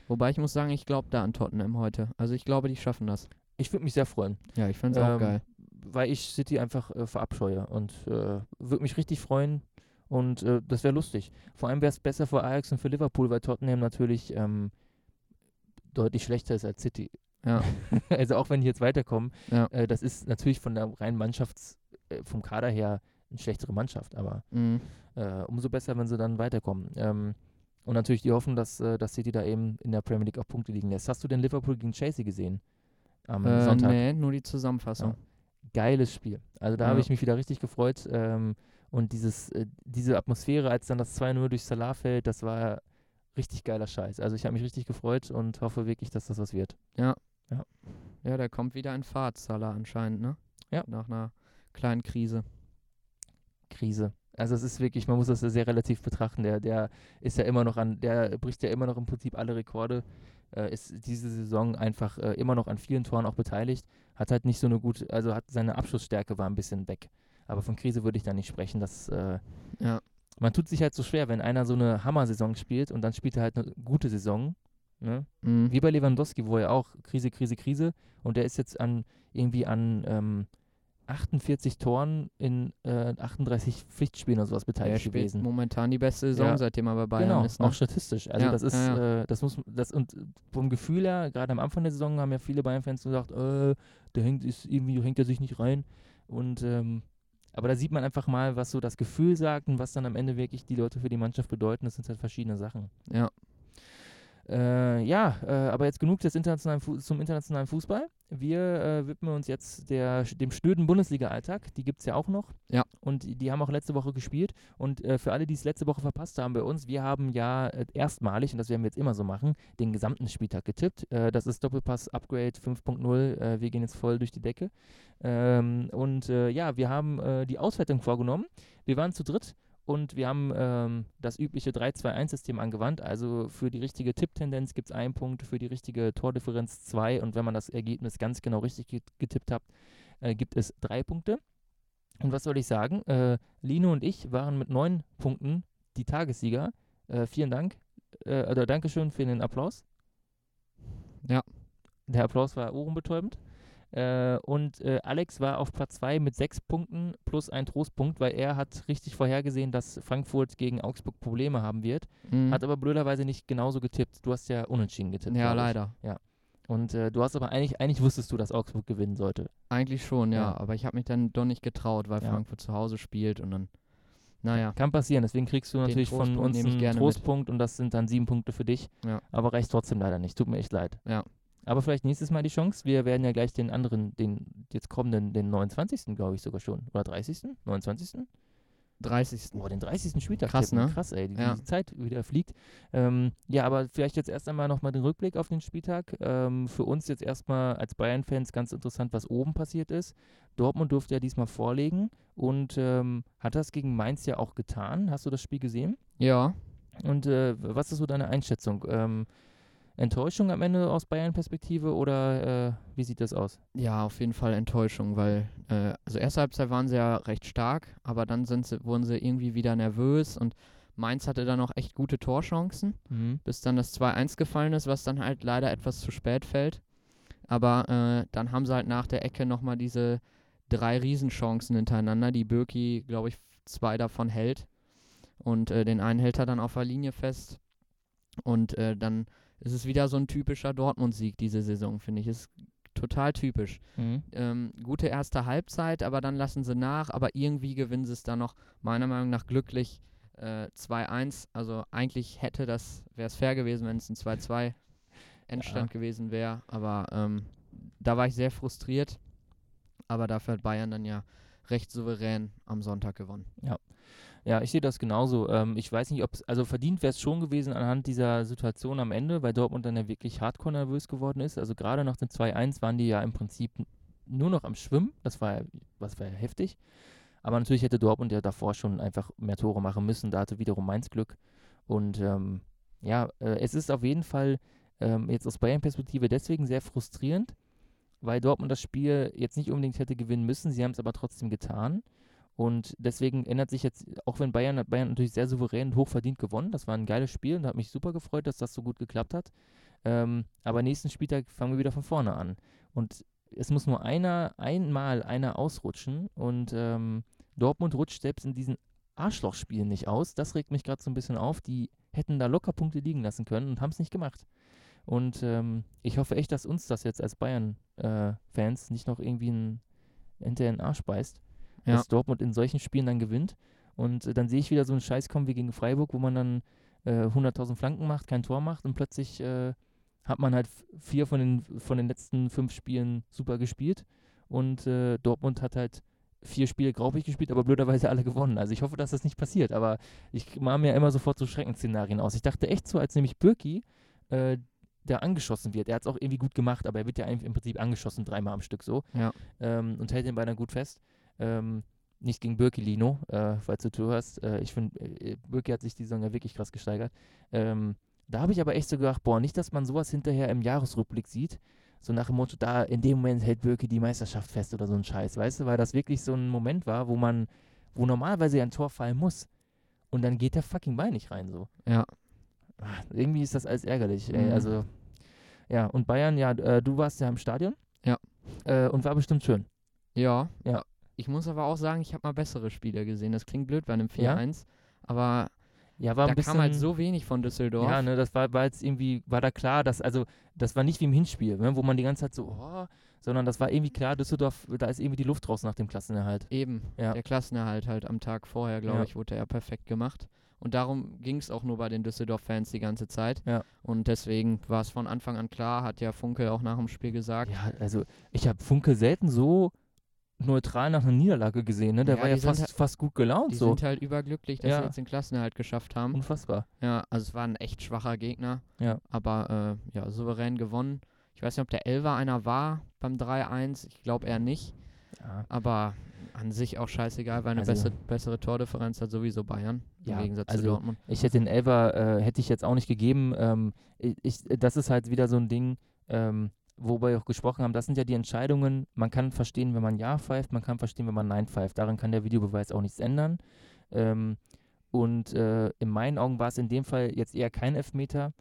Wobei ich muss sagen, ich glaube da an Tottenham heute. Also ich glaube, die schaffen das. Ich würde mich sehr freuen. Ja, ich finde es ähm, auch geil. Weil ich City einfach äh, verabscheue und äh, würde mich richtig freuen. Und äh, das wäre lustig. Vor allem wäre es besser für Ajax und für Liverpool, weil Tottenham natürlich ähm, deutlich schlechter ist als City. Ja. (laughs) also auch wenn die jetzt weiterkommen, ja. äh, das ist natürlich von der reinen Mannschafts-, äh, vom Kader her eine schlechtere Mannschaft, aber mhm. äh, umso besser, wenn sie dann weiterkommen. Ähm, und natürlich die Hoffnung, dass, äh, dass City da eben in der Premier League auch Punkte liegen lässt. Hast du denn Liverpool gegen Chelsea gesehen? Am äh, Sonntag? Nee, nur die Zusammenfassung. Ja. Geiles Spiel. Also da habe ich mich wieder richtig gefreut. Ähm, und dieses, äh, diese Atmosphäre, als dann das 2-0 durch Salah fällt, das war richtig geiler Scheiß. Also ich habe mich richtig gefreut und hoffe wirklich, dass das was wird. Ja. Ja, ja der kommt wieder in Fahrt, Salah anscheinend, ne? Ja. Nach einer kleinen Krise. Krise. Also es ist wirklich, man muss das sehr relativ betrachten. Der, der ist ja immer noch an, der bricht ja immer noch im Prinzip alle Rekorde. Äh, ist diese Saison einfach äh, immer noch an vielen Toren auch beteiligt. Hat halt nicht so eine gute, also hat seine Abschlussstärke war ein bisschen weg. Aber von Krise würde ich da nicht sprechen. Das äh, ja man tut sich halt so schwer, wenn einer so eine Hammer-Saison spielt und dann spielt er halt eine gute Saison. Ne? Mhm. Wie bei Lewandowski, wo er auch Krise, Krise, Krise und der ist jetzt an irgendwie an ähm, 48 Toren in äh, 38 Pflichtspielen oder sowas beteiligt gewesen. Momentan die beste Saison, ja. seitdem er bei Bayern genau, ist. Ne? auch statistisch. Also ja, das ist, ja, äh, das muss, das und vom Gefühl her, gerade am Anfang der Saison haben ja viele Bayern-Fans gesagt, äh, der hängt, ist irgendwie hängt er sich nicht rein und ähm, aber da sieht man einfach mal, was so das Gefühl sagt und was dann am Ende wirklich die Leute für die Mannschaft bedeuten. Das sind halt verschiedene Sachen. Ja. Äh, ja, äh, aber jetzt genug des internationalen zum internationalen Fußball. Wir äh, widmen uns jetzt der, dem schnöden Bundesliga-Alltag. Die gibt es ja auch noch. Ja. Und die, die haben auch letzte Woche gespielt. Und äh, für alle, die es letzte Woche verpasst haben bei uns, wir haben ja äh, erstmalig, und das werden wir jetzt immer so machen, den gesamten Spieltag getippt. Äh, das ist Doppelpass Upgrade 5.0. wir gehen jetzt voll durch die Decke. Ähm, und ja, wir haben die Auswertung vorgenommen. Wir waren zu dritt und wir haben ähm, das übliche 3-2-1-System angewandt. Also für die richtige Tipptendenz gibt es einen Punkt, für die richtige Tordifferenz zwei. Und wenn man das Ergebnis ganz genau richtig getippt hat, äh, gibt es drei Punkte. Und was soll ich sagen? Äh, Lino und ich waren mit neun Punkten die Tagessieger. Äh, vielen Dank. Äh, oder Dankeschön für den Applaus. Ja. Der Applaus war ohrenbetäubend. Äh, und äh, Alex war auf Platz 2 mit sechs Punkten plus ein Trostpunkt, weil er hat richtig vorhergesehen, dass Frankfurt gegen Augsburg Probleme haben wird. Mhm. Hat aber blöderweise nicht genauso getippt. Du hast ja unentschieden getippt. Ja, leider. Ja. Und äh, du hast aber eigentlich, eigentlich wusstest du, dass Augsburg gewinnen sollte. Eigentlich schon, ja. ja. Aber ich habe mich dann doch nicht getraut, weil ja. Frankfurt zu Hause spielt und dann. Naja. Kann passieren, deswegen kriegst du natürlich von uns einen Trostpunkt mit. und das sind dann sieben Punkte für dich. Ja. Aber reicht trotzdem leider nicht. Tut mir echt leid. Ja. Aber vielleicht nächstes Mal die Chance. Wir werden ja gleich den anderen, den jetzt kommenden, den 29. glaube ich sogar schon. Oder 30. 29. 30. Boah, den 30. Spieltag. Krass, tippen. ne? Krass, ey, die, ja. die Zeit wieder fliegt. Ähm, ja, aber vielleicht jetzt erst einmal nochmal den Rückblick auf den Spieltag. Ähm, für uns jetzt erstmal als Bayern-Fans ganz interessant, was oben passiert ist. Dortmund durfte ja diesmal vorlegen und ähm, hat das gegen Mainz ja auch getan. Hast du das Spiel gesehen? Ja. Und äh, was ist so deine Einschätzung? Ähm, Enttäuschung am Ende aus Bayern-Perspektive oder äh, wie sieht das aus? Ja, auf jeden Fall Enttäuschung, weil äh, also erste Halbzeit waren sie ja recht stark, aber dann sind sie, wurden sie irgendwie wieder nervös und Mainz hatte dann auch echt gute Torchancen, mhm. bis dann das 2-1 gefallen ist, was dann halt leider etwas zu spät fällt. Aber äh, dann haben sie halt nach der Ecke nochmal diese drei Riesenchancen hintereinander, die Birki, glaube ich, zwei davon hält. Und äh, den einen hält er dann auf der Linie fest. Und äh, dann es ist wieder so ein typischer Dortmund-Sieg diese Saison, finde ich. Ist total typisch. Mhm. Ähm, gute erste Halbzeit, aber dann lassen sie nach, aber irgendwie gewinnen sie es dann noch, meiner Meinung nach, glücklich äh, 2-1. Also eigentlich hätte das, wäre es fair gewesen, wenn es ein 2-2 (laughs) Endstand ja. gewesen wäre, aber ähm, da war ich sehr frustriert. Aber dafür hat Bayern dann ja recht souverän am Sonntag gewonnen. Ja. Ja, ich sehe das genauso. Ähm, ich weiß nicht, ob es, also verdient wäre es schon gewesen anhand dieser Situation am Ende, weil Dortmund dann ja wirklich hardcore nervös geworden ist. Also gerade nach dem 2-1 waren die ja im Prinzip nur noch am Schwimmen. Das war, was war ja heftig. Aber natürlich hätte Dortmund ja davor schon einfach mehr Tore machen müssen. Da hatte wiederum Mainz Glück. Und ähm, ja, äh, es ist auf jeden Fall ähm, jetzt aus Bayern-Perspektive deswegen sehr frustrierend, weil Dortmund das Spiel jetzt nicht unbedingt hätte gewinnen müssen. Sie haben es aber trotzdem getan. Und deswegen ändert sich jetzt, auch wenn Bayern hat Bayern natürlich sehr souverän und hochverdient gewonnen. Das war ein geiles Spiel und hat mich super gefreut, dass das so gut geklappt hat. Ähm, aber nächsten Spieltag fangen wir wieder von vorne an. Und es muss nur einer, einmal einer ausrutschen. Und ähm, Dortmund rutscht selbst in diesen Arschlochspielen nicht aus. Das regt mich gerade so ein bisschen auf. Die hätten da locker Punkte liegen lassen können und haben es nicht gemacht. Und ähm, ich hoffe echt, dass uns das jetzt als Bayern-Fans äh, nicht noch irgendwie ein, hinter den Arsch beißt ja. dass Dortmund in solchen Spielen dann gewinnt. Und äh, dann sehe ich wieder so einen Scheiß kommen wie gegen Freiburg, wo man dann äh, 100.000 Flanken macht, kein Tor macht und plötzlich äh, hat man halt vier von den, von den letzten fünf Spielen super gespielt. Und äh, Dortmund hat halt vier Spiele graubig gespielt, aber blöderweise alle gewonnen. Also ich hoffe, dass das nicht passiert, aber ich mache mir immer sofort so Schreckensszenarien aus. Ich dachte echt so, als nämlich Birki äh, der angeschossen wird. Er hat es auch irgendwie gut gemacht, aber er wird ja im Prinzip angeschossen, dreimal am Stück so. Ja. Ähm, und hält den Beiner gut fest. Ähm, nicht gegen Birki Lino, äh, falls du zuhörst. Äh, ich finde, äh, Birki hat sich die Saison ja wirklich krass gesteigert. Ähm, da habe ich aber echt so gedacht, boah, nicht, dass man sowas hinterher im Jahresrückblick sieht. So nach dem Motto, da in dem Moment hält Birki die Meisterschaft fest oder so ein Scheiß, weißt du, weil das wirklich so ein Moment war, wo man, wo normalerweise ein Tor fallen muss. Und dann geht der fucking Bein nicht rein, so. Ja. Ach, irgendwie ist das alles ärgerlich, mhm. ey. Also, ja, und Bayern, ja, äh, du warst ja im Stadion. Ja. Äh, und war bestimmt schön. Ja. Ja. Ich muss aber auch sagen, ich habe mal bessere Spiele gesehen. Das klingt blöd bei einem 4-1, ja? aber ja, war da ein bisschen, kam halt so wenig von Düsseldorf. Ja, ne, das war, war jetzt irgendwie, war da klar, dass, also, das war nicht wie im Hinspiel, ne, wo man die ganze Zeit so, oh, sondern das war irgendwie klar, Düsseldorf, da ist irgendwie die Luft raus nach dem Klassenerhalt. Eben, ja. der Klassenerhalt halt am Tag vorher, glaube ja. ich, wurde er perfekt gemacht. Und darum ging es auch nur bei den Düsseldorf-Fans die ganze Zeit. Ja. Und deswegen war es von Anfang an klar, hat ja Funke auch nach dem Spiel gesagt. Ja, also ich habe Funke selten so neutral nach einer Niederlage gesehen. Ne? Der ja, war ja fast, halt, fast gut gelaunt. Die so. sind halt überglücklich, dass ja. sie jetzt den Klassenerhalt geschafft haben. Unfassbar. Ja, also es war ein echt schwacher Gegner. Ja. Aber äh, ja, souverän gewonnen. Ich weiß nicht, ob der Elver einer war beim 3-1. Ich glaube eher nicht. Ja. Aber an sich auch scheißegal, weil eine also, bessere, bessere Tordifferenz hat sowieso Bayern ja, im Gegensatz also zu Dortmund. Ich hätte den Elver, äh, hätte ich jetzt auch nicht gegeben. Ähm, ich, das ist halt wieder so ein Ding, ähm, worüber wir auch gesprochen haben, das sind ja die Entscheidungen. Man kann verstehen, wenn man Ja pfeift, man kann verstehen, wenn man Nein pfeift. Daran kann der Videobeweis auch nichts ändern. Ähm, und äh, in meinen Augen war es in dem Fall jetzt eher kein Elfmeter.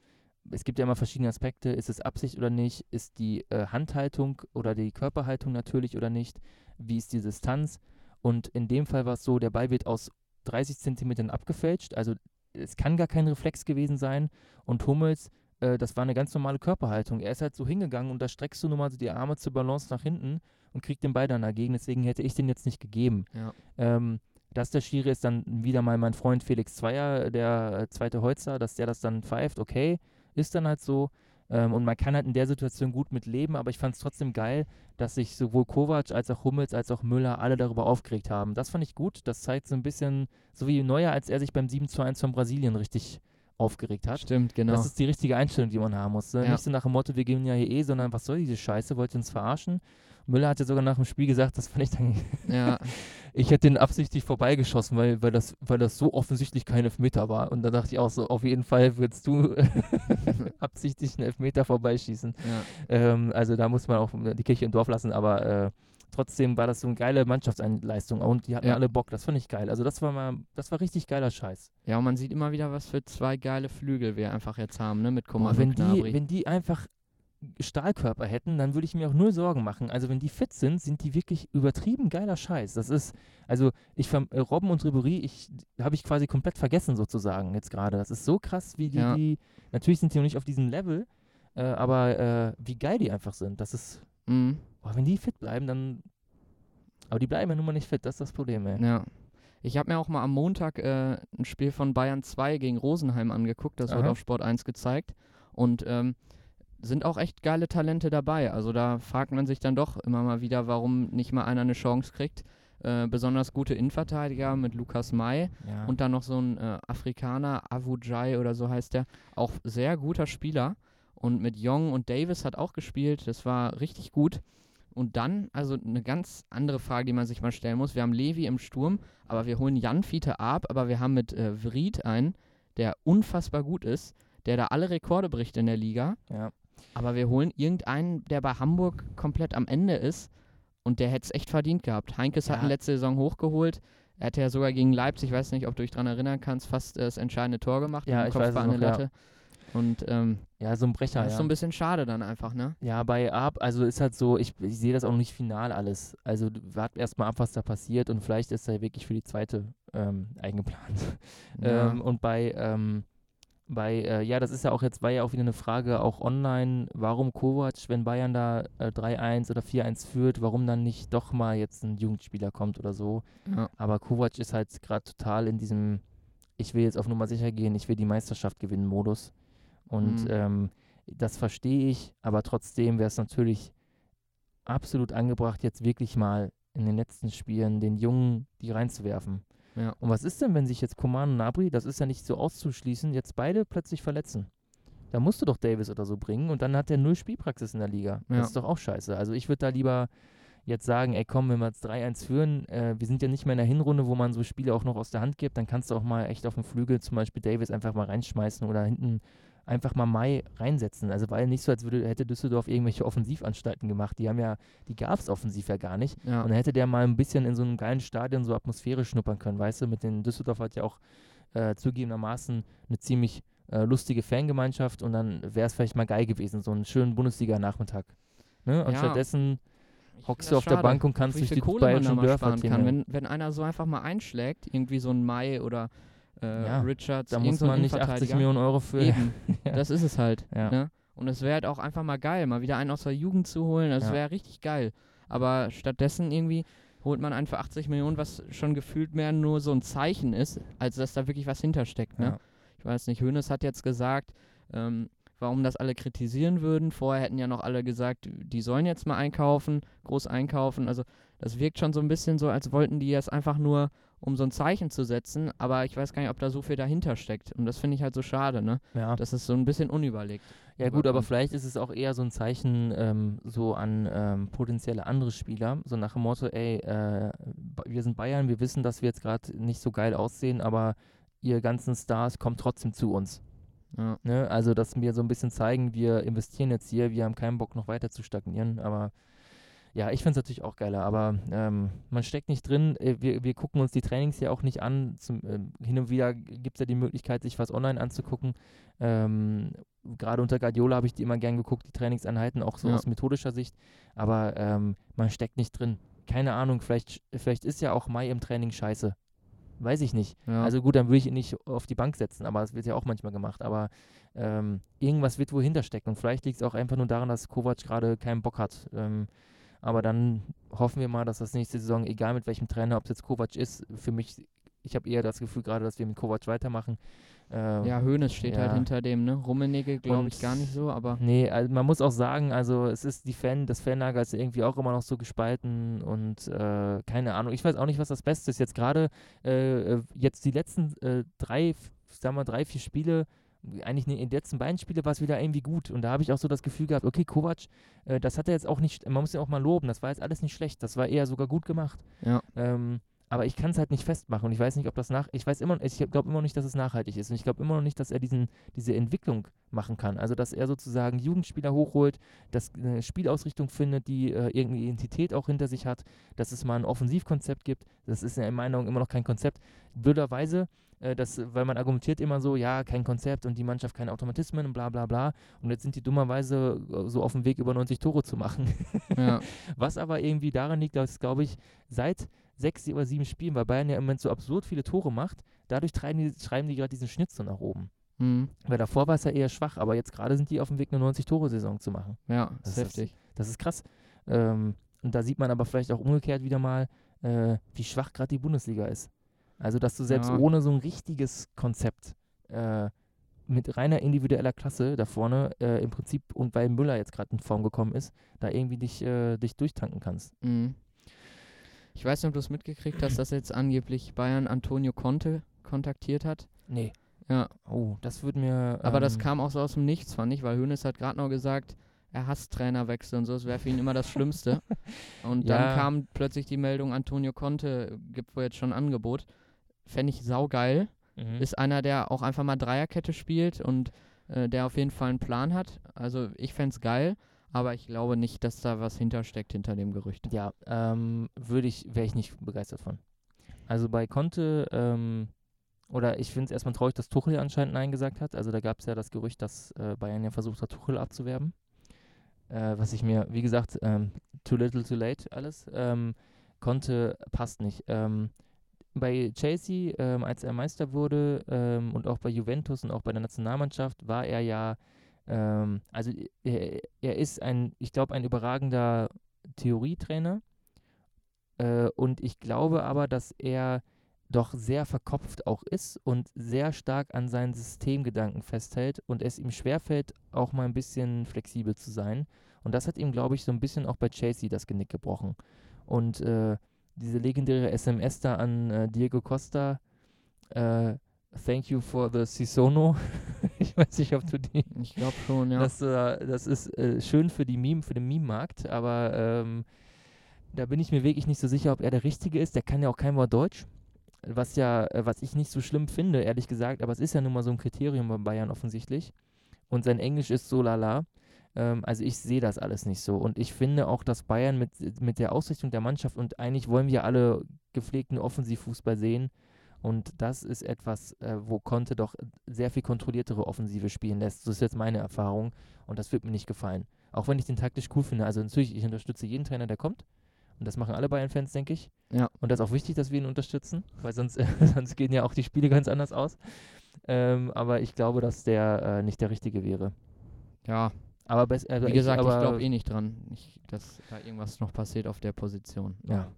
Es gibt ja immer verschiedene Aspekte. Ist es Absicht oder nicht? Ist die äh, Handhaltung oder die Körperhaltung natürlich oder nicht? Wie ist die Distanz? Und in dem Fall war es so, der Ball wird aus 30 Zentimetern abgefälscht. Also es kann gar kein Reflex gewesen sein. Und Hummels äh, das war eine ganz normale Körperhaltung. Er ist halt so hingegangen und da streckst du nur mal so die Arme zur Balance nach hinten und kriegt den Ball dann dagegen. Deswegen hätte ich den jetzt nicht gegeben. Ja. Ähm, dass der Schiri ist dann wieder mal mein Freund Felix Zweier, der zweite Holzer, dass der das dann pfeift, okay, ist dann halt so. Ähm, und man kann halt in der Situation gut mit leben, aber ich fand es trotzdem geil, dass sich sowohl Kovac als auch Hummels als auch Müller alle darüber aufgeregt haben. Das fand ich gut. Das zeigt so ein bisschen, so wie Neuer, als er sich beim 7 zu 1 von Brasilien richtig aufgeregt hat. Stimmt, genau. Das ist die richtige Einstellung, die man haben muss. Ne? Ja. Nicht so nach dem Motto, wir gehen ja hier eh, sondern was soll diese Scheiße, wollt ihr uns verarschen? Müller hat ja sogar nach dem Spiel gesagt, das fand ich dann. Ja. (laughs) ich hätte den absichtlich vorbeigeschossen, weil, weil, das, weil das so offensichtlich kein Elfmeter war. Und da dachte ich auch so, auf jeden Fall würdest du (laughs) absichtlich einen Elfmeter vorbeischießen. Ja. Ähm, also da muss man auch die Kirche im Dorf lassen, aber äh, trotzdem war das so eine geile Mannschaftsleistung und die hatten ja. alle Bock. Das fand ich geil. Also das war mal, das war richtig geiler Scheiß. Ja, und man sieht immer wieder, was für zwei geile Flügel wir einfach jetzt haben, ne, mit Kommando wenn die, wenn die einfach Stahlkörper hätten, dann würde ich mir auch null Sorgen machen. Also wenn die fit sind, sind die wirklich übertrieben geiler Scheiß. Das ist, also ich äh, Robben und Ribery, ich habe ich quasi komplett vergessen sozusagen jetzt gerade. Das ist so krass, wie die, ja. die natürlich sind die noch nicht auf diesem Level, äh, aber äh, wie geil die einfach sind. Das ist Mhm. Boah, wenn die fit bleiben, dann. Aber die bleiben ja nun mal nicht fit, das ist das Problem, ey. Ja. Ich habe mir auch mal am Montag äh, ein Spiel von Bayern 2 gegen Rosenheim angeguckt, das Aha. wird auf Sport 1 gezeigt. Und ähm, sind auch echt geile Talente dabei. Also da fragt man sich dann doch immer mal wieder, warum nicht mal einer eine Chance kriegt. Äh, besonders gute Innenverteidiger mit Lukas May ja. und dann noch so ein äh, Afrikaner, Avujai oder so heißt der, auch sehr guter Spieler. Und mit Young und Davis hat auch gespielt. Das war richtig gut. Und dann, also eine ganz andere Frage, die man sich mal stellen muss. Wir haben Levi im Sturm, aber wir holen Jan Fiete ab, aber wir haben mit äh, Vried einen, der unfassbar gut ist, der da alle Rekorde bricht in der Liga. Ja. Aber wir holen irgendeinen, der bei Hamburg komplett am Ende ist und der hätte es echt verdient gehabt. Heinkes ja. hat ihn letzte Saison hochgeholt. Er hatte ja sogar gegen Leipzig, ich weiß nicht, ob du dich daran erinnern kannst, fast äh, das entscheidende Tor gemacht. Ja, ich weiß es noch, Latte. Ja. Und ähm, ja, so ein Brecher. Das ist ja. so ein bisschen schade dann einfach, ne? Ja, bei Ab, also ist halt so, ich, ich sehe das auch noch nicht final alles. Also warten erstmal ab, was da passiert und vielleicht ist er wirklich für die zweite ähm, eingeplant. (laughs) Ja. ähm, und bei, ähm, bei, äh, ja, das ist ja auch jetzt, war ja auch wieder eine Frage, auch online, warum Kovac, wenn Bayern da äh, 3-1 oder 4-1 führt, warum dann nicht doch mal jetzt ein Jugendspieler kommt oder so. Ja. Aber Kovac ist halt gerade total in diesem, ich will jetzt auf Nummer sicher gehen, ich will die Meisterschaft gewinnen Modus. Und mhm. ähm, das verstehe ich, aber trotzdem wäre es natürlich absolut angebracht, jetzt wirklich mal in den letzten Spielen den Jungen die reinzuwerfen. Ja. Und was ist denn, wenn sich jetzt Koman und Nabri, das ist ja nicht so auszuschließen, jetzt beide plötzlich verletzen? Da musst du doch Davis oder so bringen und dann hat er null Spielpraxis in der Liga. Ja. Das ist doch auch scheiße. Also ich würde da lieber jetzt sagen, ey komm, wenn wir jetzt 3-1 führen, äh, wir sind ja nicht mehr in der Hinrunde, wo man so Spiele auch noch aus der Hand gibt, dann kannst du auch mal echt auf dem Flügel zum Beispiel Davis einfach mal reinschmeißen oder hinten einfach mal Mai reinsetzen. Also weil nicht so, als würde, hätte Düsseldorf irgendwelche Offensivanstalten gemacht. Die haben ja, die gab es offensiv ja gar nicht. Ja. Und dann hätte der mal ein bisschen in so einem geilen Stadion so Atmosphäre schnuppern können, weißt du? Mit den Düsseldorf hat ja auch äh, zugegebenermaßen eine ziemlich äh, lustige Fangemeinschaft und dann wäre es vielleicht mal geil gewesen, so einen schönen Bundesliga-Nachmittag. Ne? Und ja. stattdessen hockst du auf schade, der Bank und kannst durch die Kohle bayerischen Dörfer kann. Wenn, wenn einer so einfach mal einschlägt, irgendwie so ein Mai oder äh, ja, Richards. Da muss man nicht 80 Millionen Euro für. Eben, (laughs) ja. das ist es halt. Ja. Ne? Und es wäre halt auch einfach mal geil, mal wieder einen aus der Jugend zu holen. Das ja. wäre richtig geil. Aber stattdessen irgendwie holt man einen für 80 Millionen, was schon gefühlt mehr nur so ein Zeichen ist, als dass da wirklich was hintersteckt. Ne? Ich weiß nicht, Hönes hat jetzt gesagt, ähm, warum das alle kritisieren würden. Vorher hätten ja noch alle gesagt, die sollen jetzt mal einkaufen, groß einkaufen. Also das wirkt schon so ein bisschen so, als wollten die es einfach nur, um so ein Zeichen zu setzen, aber ich weiß gar nicht, ob da so viel dahinter steckt. Und das finde ich halt so schade, ne? Ja. Das ist so ein bisschen unüberlegt. Ja gut, aber vielleicht ist es auch eher so ein Zeichen ähm, so an ähm, potenzielle andere Spieler, so nach dem Motto, ey, äh, wir sind Bayern, wir wissen, dass wir jetzt gerade nicht so geil aussehen, aber ihr ganzen Stars kommt trotzdem zu uns. Ja. Ne? Also, dass wir so ein bisschen zeigen, wir investieren jetzt hier, wir haben keinen Bock noch weiter zu stagnieren, aber ja, ich finde es natürlich auch geiler, aber ähm, man steckt nicht drin. Äh, wir, wir gucken uns die Trainings ja auch nicht an. Zum, äh, hin und wieder gibt es ja die Möglichkeit, sich was online anzugucken. Ähm, Gerade unter Guardiola habe ich die immer gern geguckt, die Trainingseinheiten, auch so ja. aus methodischer Sicht. Aber ähm, man steckt nicht drin. Keine Ahnung, vielleicht, vielleicht ist ja auch Mai im Training scheiße. Weiß ich nicht. Ja. Also gut, dann würde ich ihn nicht auf die Bank setzen, aber das wird ja auch manchmal gemacht. Aber ähm, irgendwas wird wohl hinterstecken. Und vielleicht liegt es auch einfach nur daran, dass Kovac gerade keinen Bock hat. Ähm, aber dann hoffen wir mal, dass das nächste Saison, egal mit welchem Trainer, ob es jetzt Kovac ist, für mich, ich habe eher das Gefühl gerade, dass wir mit Kovac weitermachen. Ähm, ja, Hönes steht halt ja. halt hinter dem, ne? Rummenigge glaube ich gar nicht so, aber. Nee, also man muss auch sagen, also es ist die Fan, das Fanlager ist irgendwie auch immer noch so gespalten und äh, keine Ahnung. Ich weiß auch nicht, was das Beste ist. Jetzt gerade, äh, äh jetzt die letzten äh, drei, sagen wir drei, vier Spiele eigentlich in den letzten beiden Spielen war es wieder irgendwie gut. Und da habe ich auch so das Gefühl gehabt, okay, Kovac, äh, das hat er jetzt auch nicht, man muss ihn auch mal loben, das war jetzt alles nicht schlecht, das war eher sogar gut gemacht. Ja. Ähm, aber ich kann es halt nicht festmachen und ich weiß nicht, ob das nach, ich weiß immer, ich glaube immer noch nicht, dass es nachhaltig ist und ich glaube immer noch nicht, dass er diesen, diese Entwicklung machen kann. Also, dass er sozusagen Jugendspieler hochholt, dass eine Spielausrichtung findet, die äh, irgendeine Identität auch hinter sich hat, dass es mal ein Offensivkonzept gibt. Das ist ja in meiner Meinung immer noch kein Konzept. Blöderweise äh, das, weil man argumentiert immer so, ja, kein Konzept und die Mannschaft keine Automatismen und bla bla bla. Und jetzt sind die dummerweise äh, so auf dem Weg, über 90 Tore zu machen. (laughs) Ja. Was aber irgendwie daran liegt, dass, glaube ich, seit sechs oder sieben Spielen, weil Bayern ja im Moment so absurd viele Tore macht, dadurch treiben die, schreiben die gerade diesen Schnitt so nach oben. Mhm. Weil davor war es ja eher schwach, aber jetzt gerade sind die auf dem Weg, eine 90-Tore-Saison zu machen. Ja, das, ist heftig. Das ist krass. Ähm, und da sieht man aber vielleicht auch umgekehrt wieder mal, äh, wie schwach gerade die Bundesliga ist. Also, dass du selbst ja. ohne so ein richtiges Konzept äh, mit reiner individueller Klasse da vorne äh, im Prinzip und weil Müller jetzt gerade in Form gekommen ist, da irgendwie dich, äh, dich durchtanken kannst. Mhm. Ich weiß nicht, ob du es mitgekriegt hast, dass jetzt angeblich Bayern Antonio Conte kontaktiert hat. Nee. Ja. Oh, das würde mir. Aber das ähm, kam auch so aus dem Nichts, fand ich, weil Hönes hat gerade noch gesagt, er hasst Trainerwechsel und so, das wäre für ihn immer das Schlimmste. (laughs) und ja. dann kam plötzlich die Meldung, Antonio Conte gibt wohl jetzt schon ein Angebot fände ich saugeil. Mhm. Ist einer, der auch einfach mal Dreierkette spielt und äh, der auf jeden Fall einen Plan hat. Also ich fände es geil, aber ich glaube nicht, dass da was hintersteckt hinter dem Gerücht. Ja, ähm, würde ich, wäre ich nicht begeistert von. Also bei Conte, ähm, oder ich finde es erstmal traurig, dass Tuchel anscheinend Nein gesagt hat. Also da gab es ja das Gerücht, dass äh, Bayern ja versucht hat, Tuchel abzuwerben. Äh, was ich mir, wie gesagt, ähm, too little, too late alles. Ähm, Conte passt nicht. Ähm, bei Chelsea, ähm, als er Meister wurde ähm, und auch bei Juventus und auch bei der Nationalmannschaft, war er ja, ähm, also er, er, ist ein, ich glaube, ein überragender Theorietrainer. Äh, und ich glaube aber, dass er doch sehr verkopft auch ist und sehr stark an seinen Systemgedanken festhält und es ihm schwerfällt, auch mal ein bisschen flexibel zu sein. Und das hat ihm, glaube ich, so ein bisschen auch bei Chelsea das Genick gebrochen. Und äh, diese legendäre SMS da an äh, Diego Costa. Äh, thank you for the Sisono. (laughs) ich weiß nicht, ob du die. Ich glaube schon, ja. Das, äh, das ist äh, schön für die Meme, für den Meme-Markt, aber ähm, da bin ich mir wirklich nicht so sicher, ob er der Richtige ist. Der kann ja auch kein Wort Deutsch. Was ja, äh, was ich nicht so schlimm finde, ehrlich gesagt, aber es ist ja nun mal so ein Kriterium bei Bayern offensichtlich. Und sein Englisch ist so lala. Ähm, also ich sehe das alles nicht so. Und ich finde auch, dass Bayern mit, mit der Ausrichtung der Mannschaft und eigentlich wollen wir alle gepflegten Offensivfußball sehen. Und das ist etwas, äh, wo Conte doch sehr viel kontrolliertere Offensive spielen lässt. Das ist jetzt meine Erfahrung und das wird mir nicht gefallen. Auch wenn ich den taktisch cool finde. Also natürlich, ich unterstütze jeden Trainer, der kommt. Und das machen alle Bayern-Fans, denke ich. Ja. Und das ist auch wichtig, dass wir ihn unterstützen, weil sonst, (laughs) sonst gehen ja auch die Spiele ganz anders aus. Ähm, aber ich glaube, dass der äh, nicht der Richtige wäre. Ja. Aber best, also Wie gesagt, ich, ich glaube eh nicht dran, ich, dass da irgendwas noch passiert auf der Position. Ja.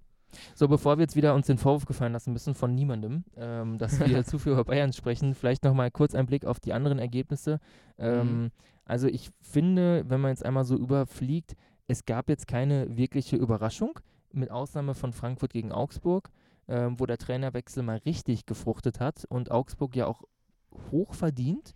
So, bevor wir jetzt wieder uns den Vorwurf gefallen lassen müssen von niemandem, ähm, dass wir (laughs) zu viel über Bayern sprechen, vielleicht nochmal kurz ein Blick auf die anderen Ergebnisse. Ähm, mhm. Also ich finde, wenn man jetzt einmal so überfliegt, es gab jetzt keine wirkliche Überraschung, mit Ausnahme von Frankfurt gegen Augsburg, ähm, wo der Trainerwechsel mal richtig gefruchtet hat und Augsburg ja auch hoch verdient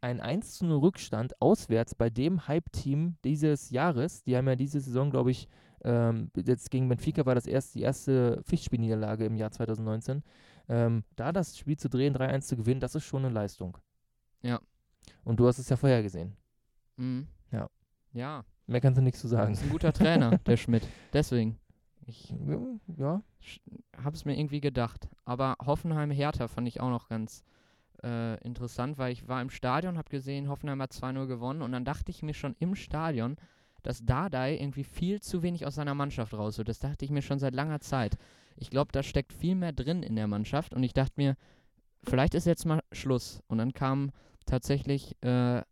ein 1 zu 0 Rückstand auswärts bei dem Hype-Team dieses Jahres. Die haben ja diese Saison, glaube ich, ähm, jetzt gegen Benfica war das erst die erste Pflichtspielniederlage im Jahr 2019. Ähm, da das Spiel zu drehen, 3-1 zu gewinnen, das ist schon eine Leistung. Ja. Und du hast es ja vorher gesehen. Mhm. Ja. Ja. Mehr kannst du nichts zu sagen. Das ist ein guter Trainer, (laughs) der Schmidt. Deswegen. Ich ja. habe es mir irgendwie gedacht. Aber Hoffenheim-Hertha fand ich auch noch ganz äh, interessant, weil ich war im Stadion, habe gesehen, Hoffenheim hat 2-0 gewonnen und dann dachte ich mir schon im Stadion, dass Dardai irgendwie viel zu wenig aus seiner Mannschaft raus wird. Das dachte ich mir schon seit langer Zeit. Ich glaube, da steckt viel mehr drin in der Mannschaft und ich dachte mir, vielleicht ist jetzt mal Schluss. Und dann kam tatsächlich äh,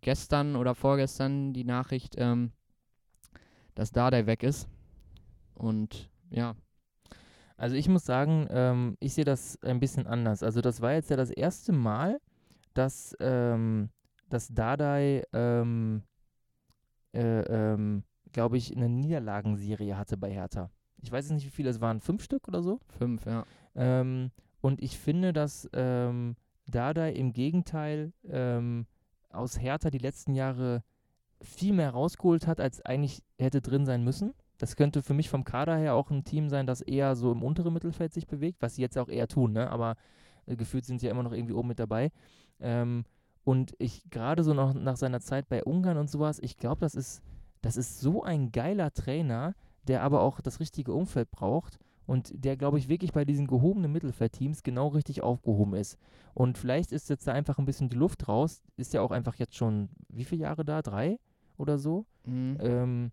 gestern oder vorgestern die Nachricht, ähm, dass Dardai weg ist. Und ja, also ich muss sagen, ähm, ich sehe das ein bisschen anders. Also das war jetzt ja das erste Mal, dass, ähm, dass Dardai, ähm, äh, ähm, glaube ich, eine Niederlagenserie hatte bei Hertha. Ich weiß jetzt nicht, wie viele es waren, fünf Stück oder so? Fünf, ja. Ähm, und ich finde, dass ähm, Dardai im Gegenteil aus Hertha die letzten Jahre viel mehr rausgeholt hat, als eigentlich hätte drin sein müssen. Das könnte für mich vom Kader her auch ein Team sein, das eher so im unteren Mittelfeld sich bewegt, was sie jetzt auch eher tun, ne? aber äh, gefühlt sind sie ja immer noch irgendwie oben mit dabei. Ähm, und ich gerade so noch nach seiner Zeit bei Ungarn und sowas, ich glaube, das ist, das ist so ein geiler Trainer, der aber auch das richtige Umfeld braucht und der, glaube ich, wirklich bei diesen gehobenen Mittelfeldteams genau richtig aufgehoben ist. Und vielleicht ist jetzt da einfach ein bisschen die Luft raus. Ist ja auch einfach jetzt schon, wie viele Jahre da? Drei oder so? Mhm. Ähm,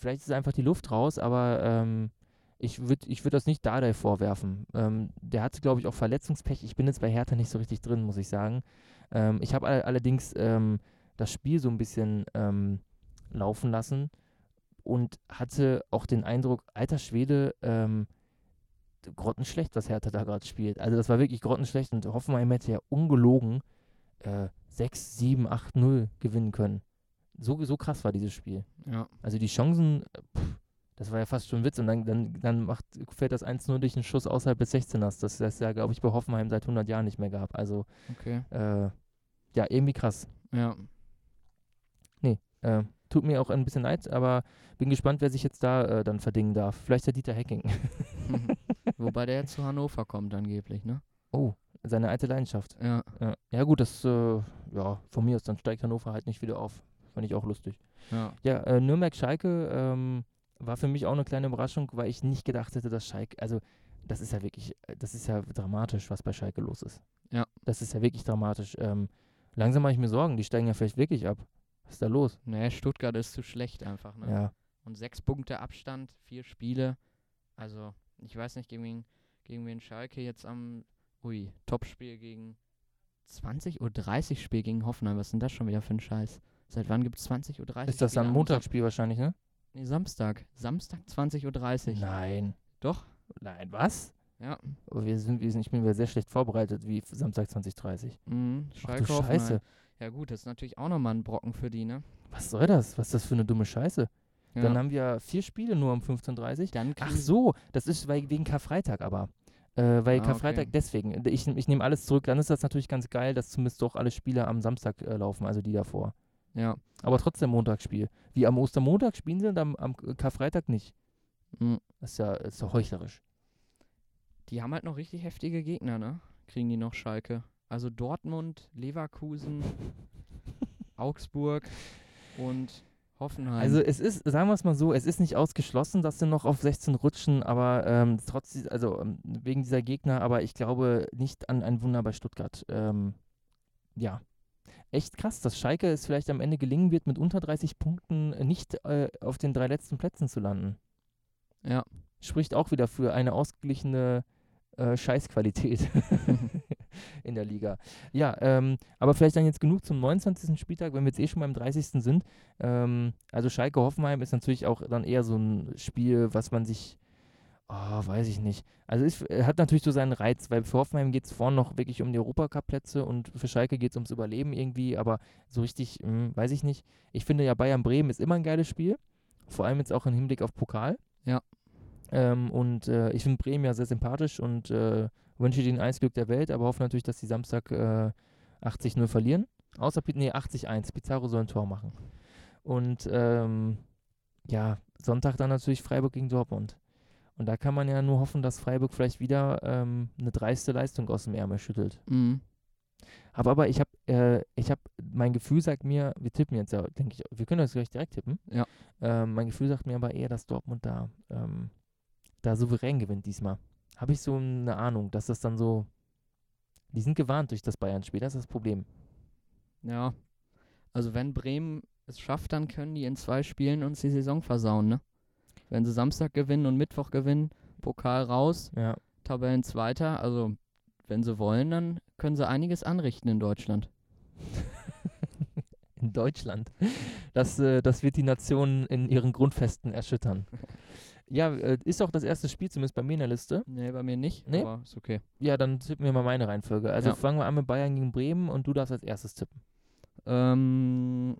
vielleicht ist einfach die Luft raus, aber ähm, ich würde ich würd das nicht Dardai vorwerfen. Ähm, der hatte, glaube ich, auch Verletzungspech. Ich bin jetzt bei Hertha nicht so richtig drin, muss ich sagen. Ähm, ich habe all allerdings ähm, das Spiel so ein bisschen ähm, laufen lassen und hatte auch den Eindruck, alter Schwede, ähm, grottenschlecht, was Hertha da gerade spielt. Also das war wirklich grottenschlecht und Hoffenheim hätte ja ungelogen äh, 6, 7, 8, 0 gewinnen können so, so krass war dieses Spiel. Ja. Also die Chancen, pff, das war ja fast schon ein Witz. Und dann, dann, dann macht, fällt das 1 nur durch einen Schuss außerhalb des 16ers. Das ist ja, glaube ich, bei Hoffenheim seit 100 Jahren nicht mehr gab. Also, okay. äh, ja, irgendwie krass. Ja. Nee, äh, tut mir auch ein bisschen leid, aber bin gespannt, wer sich jetzt da äh, dann verdingen darf. Vielleicht der Dieter Hecking. (laughs) (laughs) Wobei der jetzt zu Hannover kommt angeblich, ne? Oh, seine alte Leidenschaft. Ja. Ja, ja gut, das, äh, ja, von mir aus, dann steigt Hannover halt nicht wieder auf. Fand ich auch lustig. Ja, ja äh, Nürnberg-Schalke ähm, war für mich auch eine kleine Überraschung, weil ich nicht gedacht hätte, dass Schalke, also das ist ja wirklich, äh, das ist ja dramatisch, was bei Schalke los ist. Ja. Das ist ja wirklich dramatisch. Ähm, langsam mache ich mir Sorgen, die steigen ja vielleicht wirklich ab. Was ist da los? Nee, Stuttgart ist zu schlecht einfach, ne? Ja. Und sechs Punkte Abstand, vier Spiele. Also, ich weiß nicht, gegen wen, gegen wen Schalke jetzt am, ui, Topspiel gegen 20 oder 30 Spiel gegen Hoffenheim. Was ist denn das schon wieder für ein Scheiß? Seit wann gibt es 20.30 Uhr? Ist das dann ein Montagsspiel wahrscheinlich, ne? Nee, Samstag. Samstag 20.30 Uhr. Nein. Doch? Nein, was? Ja. Aber wir sind, wir sind, ich bin wieder sehr schlecht vorbereitet, wie Samstag 2030. Mhm, Ach du Scheiße. Ja gut, das ist natürlich auch nochmal ein Brocken für die, ne? Was soll das? Was ist das für eine dumme Scheiße? Ja. Dann haben wir vier Spiele nur um 15.30 Uhr. Ach so, das ist wegen Karfreitag aber. Äh, weil ah, Karfreitag, okay. deswegen, ich, ich nehme alles zurück, dann ist das natürlich ganz geil, dass zumindest doch alle Spiele am Samstag äh, laufen, also die davor. Ja. Aber trotzdem Montagsspiel. Wie am Ostermontag spielen sie und am, am Karfreitag nicht. Mhm. Das ist ja, ist ja heuchlerisch. Die haben halt noch richtig heftige Gegner, ne? Kriegen die noch Schalke. Also Dortmund, Leverkusen, (laughs) Augsburg und Hoffenheim. Also es ist, sagen wir es mal so, es ist nicht ausgeschlossen, dass sie noch auf 16 rutschen, aber ähm, trotz, also ähm, wegen dieser Gegner, aber ich glaube nicht an ein Wunder bei Stuttgart. Ähm, ja, echt krass, dass Schalke es vielleicht am Ende gelingen wird, mit unter 30 Punkten nicht äh, auf den drei letzten Plätzen zu landen. Ja. Spricht auch wieder für eine ausgeglichene äh, Scheißqualität (laughs) (laughs) in der Liga. Ja, ähm, aber vielleicht dann jetzt genug zum 29. Spieltag, wenn wir jetzt eh schon beim 30. sind. Ähm, also Schalke Hoffenheim ist natürlich auch dann eher so ein Spiel, was man sich, oh, weiß ich nicht. Also es hat natürlich so seinen Reiz, weil für Hoffenheim geht es vorne noch wirklich um die Europacup-Plätze und für Schalke geht es ums Überleben irgendwie, aber so richtig, mh, hm, weiß ich nicht. Ich finde ja Bayern Bremen ist immer ein geiles Spiel, vor allem jetzt auch im Hinblick auf Pokal. Ja. Ähm, und äh, ich finde Bremen ja sehr sympathisch und äh, wünsche denen alles Glück der Welt, aber hoffe natürlich, dass sie Samstag äh, 80-0 verlieren. Außer, nee, 80-1. Pizarro soll ein Tor machen. Und ähm, ja, Sonntag dann natürlich Freiburg gegen Dortmund. Und da kann man ja nur hoffen, dass Freiburg vielleicht wieder ähm, eine dreiste Leistung aus dem Ärmel schüttelt. Mhm. Aber, aber ich habe, äh, ich habe, mein Gefühl sagt mir, wir tippen jetzt ja, denke ich, wir können das gleich direkt tippen. Ja. Ähm, mein Gefühl sagt mir aber eher, dass Dortmund da ähm, da souverän gewinnt diesmal. Habe ich so eine Ahnung, dass das dann so. Die sind gewarnt durch das Bayern-Spiel, das ist das Problem. Ja. Also, wenn Bremen es schafft, dann können die in zwei Spielen uns die Saison versauen, ne? Wenn sie Samstag gewinnen und Mittwoch gewinnen, Pokal raus, ja. Tabellenzweiter, also wenn sie wollen, dann können sie einiges anrichten in Deutschland. (laughs) in Deutschland. (laughs) Das, äh, das wird die Nation in ihren Grundfesten erschüttern. (laughs) Ja, äh, ist auch das erste Spiel, zumindest bei mir in der Liste. Nee, bei mir nicht, nee? aber ist okay. Ja, dann tippen wir mal meine Reihenfolge. Also ja. fangen wir an mit Bayern gegen Bremen und du darfst als erstes tippen. Ähm,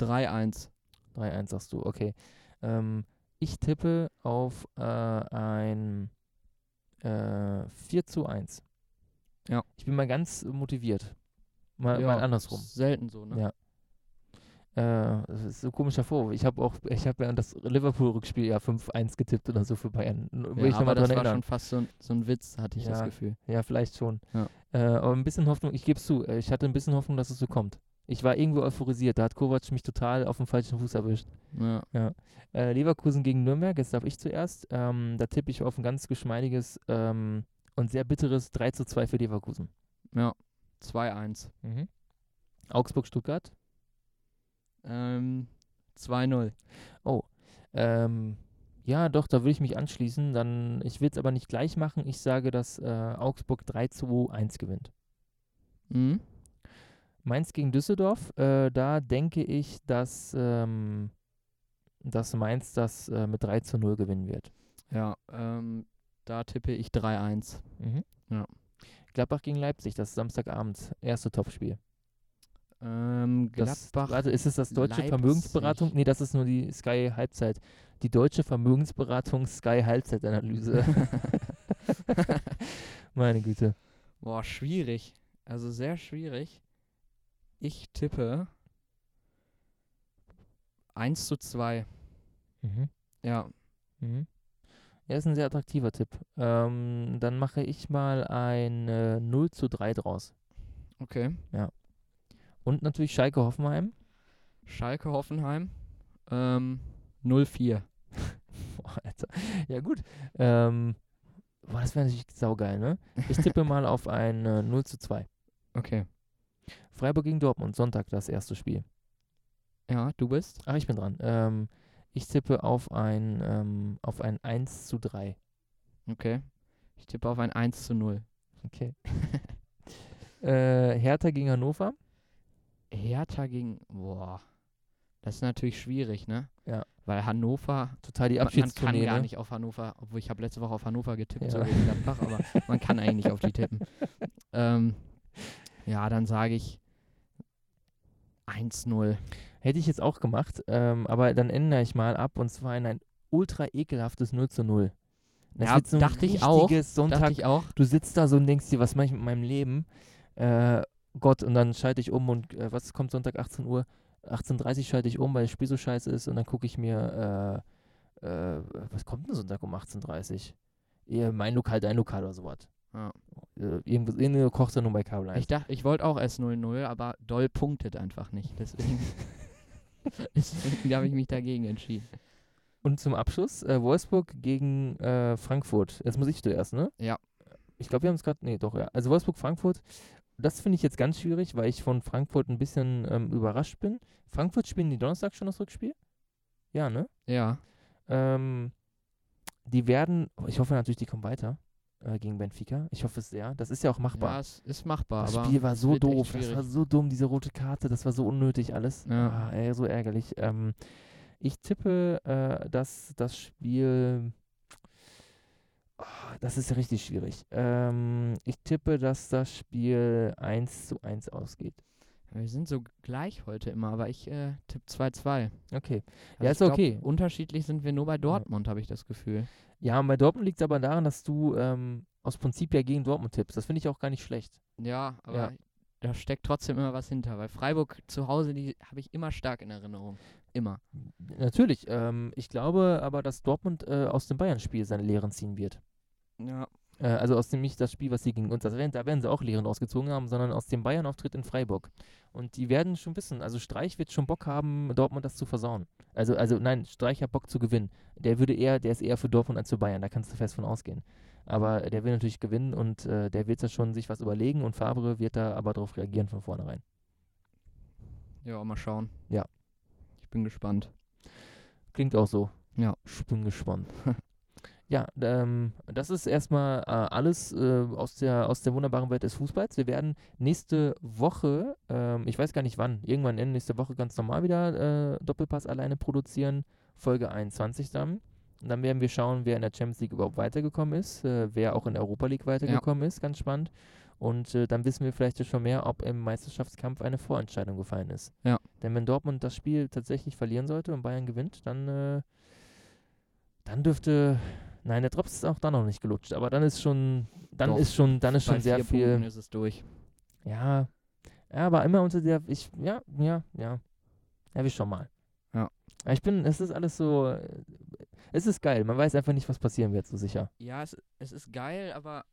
3-1. 3-1 sagst du, okay. Ähm, ich tippe auf äh, ein äh, 4 zu 1. Ja. Ich bin mal ganz motiviert. Mal, ja, mal andersrum. Selten so, ne? Ja. Äh, das ist so komischer Vorwurf. Ich habe auch, ich habe ja das Liverpool-Rückspiel ja 5-1 getippt oder so für Bayern. Will ja, aber das war erinnern. schon fast so, so, ein Witz, hatte ich ja, das Gefühl. Ja, vielleicht schon. Ja. Äh, aber ein bisschen Hoffnung, ich gebe es zu, äh, ich hatte ein bisschen Hoffnung, dass es so kommt. Ich war irgendwo euphorisiert, da hat Kovac mich total auf dem falschen Fuß erwischt. Ja. ja. Äh, Leverkusen gegen Nürnberg, jetzt darf ich zuerst. Ähm, da tippe ich auf ein ganz geschmeidiges ähm, und sehr bitteres 3 zu 2 für Leverkusen. Ja, 2-1. Mhm. Augsburg-Stuttgart. Ähm, 2-0. Oh. Ähm, ja, doch, da würde ich mich anschließen. Dann, ich will es aber nicht gleich machen. Ich sage, dass äh, Augsburg 3 zu 1 gewinnt. Mhm. Mainz gegen Düsseldorf, äh, da denke ich, dass, ähm, dass Mainz das äh, mit 3 zu 0 gewinnen wird. Ja, ähm, da tippe ich 3-1. Mhm. Ja. Gladbach gegen Leipzig, das ist Samstagabend, erste Topspiel. Ähm, Gladbach. Das, warte, ist es das deutsche Leipzig. Vermögensberatung? Nee, das ist nur die Sky Halbzeit. Die deutsche Vermögensberatung Sky Halbzeitanalyse. (laughs) (laughs) Meine Güte. Boah, schwierig. Also sehr schwierig. Ich tippe 1 zu 2. Mhm. Ja. Mhm. Ja, ist ein sehr attraktiver Tipp. Ähm, dann mache ich mal ein äh, 0 zu 3 draus. Okay. Ja. Und natürlich Schalke Hoffenheim. Schalke Hoffenheim. Ähm, 0-4. (laughs) boah, Alter. Ja, gut. Ähm, boah, das wäre natürlich saugeil, ne? Ich tippe (laughs) mal auf ein äh, 0 zu 2. Okay. Freiburg gegen Dortmund, Sonntag das erste Spiel. Ja, du bist? Ach, ich bin dran. Ähm, ich tippe auf ein, ähm, auf ein 1 zu 3. Okay. Ich tippe auf ein 1 zu 0. Okay. (laughs) äh, Hertha gegen Hannover. Hertha gegen, boah, das ist natürlich schwierig, ne? Ja. Weil Hannover, total die Abschiedstournee, man, man kann gar ne? nicht auf Hannover, obwohl ich habe letzte Woche auf Hannover getippt, ja. so gegen Gladbach, aber man kann eigentlich nicht auf die tippen. (laughs) Ähm, ja, dann sage ich 1-0. Hätte ich jetzt auch gemacht, ähm, aber dann ändere ich mal ab und zwar in ein ultra ekelhaftes 0 zu 0. Das ja, so dachte ich auch. Sonntag, dachte ich auch. Du sitzt da so und denkst dir, was mache ich mit meinem Leben? Äh, Gott, und dann schalte ich um und äh, was kommt Sonntag 18 Uhr? 18.30 Uhr schalte ich um, weil das Spiel so scheiße ist und dann gucke ich mir, äh, äh, was kommt denn Sonntag um 18.30 Uhr? Mein Lokal, dein Lokal oder sowas. Ja. Äh, irgendwo, irgendeine kocht er nur bei Kabel 1. Ich dachte, ich wollte auch erst 0-0, aber Doll punktet einfach nicht. Deswegen, (laughs) (laughs) deswegen habe ich mich dagegen entschieden. Und zum Abschluss, äh, Wolfsburg gegen äh, Frankfurt. Jetzt muss ich zuerst, ne? Ja. Ich glaube, wir haben es gerade, nee, doch, ja. Also Wolfsburg-Frankfurt, das finde ich jetzt ganz schwierig, weil ich von Frankfurt ein bisschen ähm, überrascht bin. Frankfurt spielen die Donnerstag schon das Rückspiel? Ja, ne? Ja. Ähm, die werden, ich hoffe natürlich, die kommen weiter. Äh, gegen Benfica. Ich hoffe es sehr. Das ist ja auch machbar. Ja, es ist machbar. Das Spiel war so doof. Das war so dumm, diese rote Karte. Das war so unnötig alles. Ja. Ah, ey, so ärgerlich. Ähm, ich tippe, äh, dass das Spiel. Ah, das ist ja richtig schwierig. Ähm, ich tippe, dass das Spiel 1 zu 1 ausgeht. Wir sind so gleich heute immer, aber ich äh, tippe 2-2. Okay. Also Ja, ist glaub, okay. Unterschiedlich sind wir nur bei Dortmund, habe ich das Gefühl. Ja, bei Dortmund liegt es aber daran, dass du ähm, aus Prinzip ja gegen Dortmund tippst. Das finde ich auch gar nicht schlecht. Ja, aber Ja. da steckt trotzdem immer was hinter, weil Freiburg zu Hause, die habe ich immer stark in Erinnerung. Immer. Natürlich. Ähm, ich glaube aber, dass Dortmund äh, aus dem Bayern-Spiel seine Lehren ziehen wird. Ja. Äh, also aus dem nicht das Spiel, was sie gegen uns, das werden, da werden sie auch Lehren rausgezogen haben, sondern aus dem Bayern-Auftritt in Freiburg. Und die werden schon wissen, also Streich wird schon Bock haben, Dortmund das zu versauen. Also, also nein, Streich hat Bock zu gewinnen. Der würde eher, der ist eher für Dortmund als für Bayern, da kannst du fest von ausgehen. Aber der will natürlich gewinnen und äh, der wird da schon sich was überlegen und Fabre wird da aber darauf reagieren von vornherein. Ja, mal schauen. Ja. Ich bin gespannt. Klingt auch so. Ja. Ich bin gespannt. (laughs) ja, ähm, das ist erstmal äh, alles äh, aus, der, aus der wunderbaren Welt des Fußballs. Wir werden nächste Woche, ähm, ich weiß gar nicht wann, irgendwann Ende nächste Woche ganz normal wieder äh, Doppelpass alleine produzieren. Folge 21 dann. Und dann werden wir schauen, wer in der Champions League überhaupt weitergekommen ist, äh, wer auch in der Europa League weitergekommen ist, ganz spannend. Und äh, dann wissen wir vielleicht ja schon mehr, ob im Meisterschaftskampf eine Vorentscheidung gefallen ist. Ja. Denn wenn Dortmund das Spiel tatsächlich verlieren sollte und Bayern gewinnt, dann, äh, dann dürfte, nein, der Drops ist auch dann noch nicht gelutscht, aber dann ist schon, dann Doch, ist schon, dann ist schon sehr vier viel, Punkten ist es durch. ja, ja, aber immer unter der, ich, ja, ja, ja, ja, wir schon mal. Ja. Ja, Ich bin, es ist alles so, äh, es ist geil, man weiß einfach nicht, was passieren wird, so sicher. Ja, es, es ist geil, aber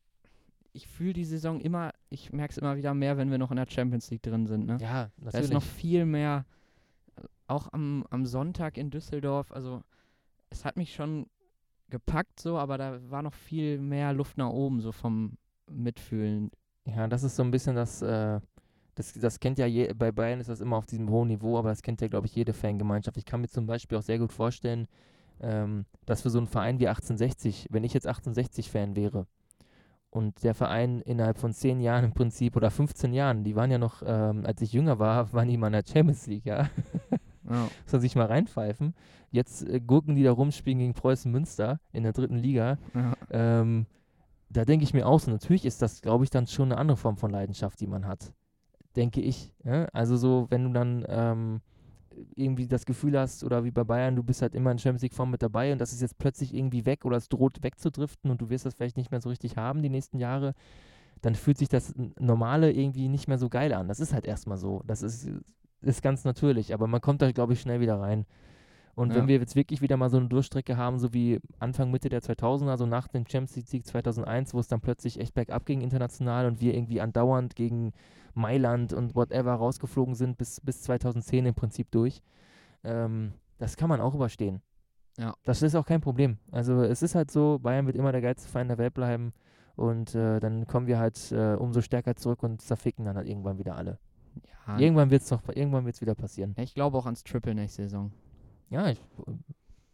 ich fühle die Saison immer, ich merke es immer wieder mehr, wenn wir noch in der Champions League drin sind. Ne? Ja, Da ist natürlich. noch viel mehr, äh, auch am, am Sonntag in Düsseldorf, also es hat mich schon gepackt so, aber da war noch viel mehr Luft nach oben, so vom Mitfühlen. Ja, das ist so ein bisschen das, äh, das, das kennt ja, je, bei Bayern ist das immer auf diesem hohen Niveau, aber das kennt ja, glaube ich, jede Fangemeinschaft. Ich kann mir zum Beispiel auch sehr gut vorstellen, ähm, dass für so einen Verein wie 1860, wenn ich jetzt 1860-Fan wäre und der Verein innerhalb von 10 Jahren im Prinzip oder 15 Jahren, die waren ja noch, ähm, als ich jünger war, (laughs) waren die mal in der Champions League, ja. Ja. Muss man sich mal reinpfeifen. Jetzt äh, gurken die da rum, spielen gegen Preußen Münster in der dritten Liga. Ja. Ähm, da denke ich mir auch so, natürlich ist das, glaube ich, dann schon eine andere Form von Leidenschaft, die man hat. Denke ich. Ja? Also so, wenn du dann ähm, irgendwie das Gefühl hast, oder wie bei Bayern, du bist halt immer in Champions League Form mit dabei und das ist jetzt plötzlich irgendwie weg oder es droht wegzudriften und du wirst das vielleicht nicht mehr so richtig haben die nächsten Jahre, dann fühlt sich das Normale irgendwie nicht mehr so geil an. Das ist halt erstmal so. Das ist, ist ganz natürlich, aber man kommt da, glaube ich, schnell wieder rein. Und wenn Ja. wir jetzt wirklich wieder mal so eine Durchstrecke haben, so wie Anfang, Mitte der 2000er, so nach dem Champions League Sieg 2001, wo es dann plötzlich echt bergab ging international und wir irgendwie andauernd gegen Mailand und whatever rausgeflogen sind bis, bis 2010 im Prinzip durch, ähm, das kann man auch überstehen. Ja. Das ist auch kein Problem. Also es ist halt so, Bayern wird immer der geilste Verein der Welt bleiben und äh, dann kommen wir halt äh, umso stärker zurück und zerficken dann halt irgendwann wieder alle. Ja. Irgendwann wird es noch, irgendwann wird es wieder passieren. Ich glaube auch ans Triple nächste Saison. Ja, ich,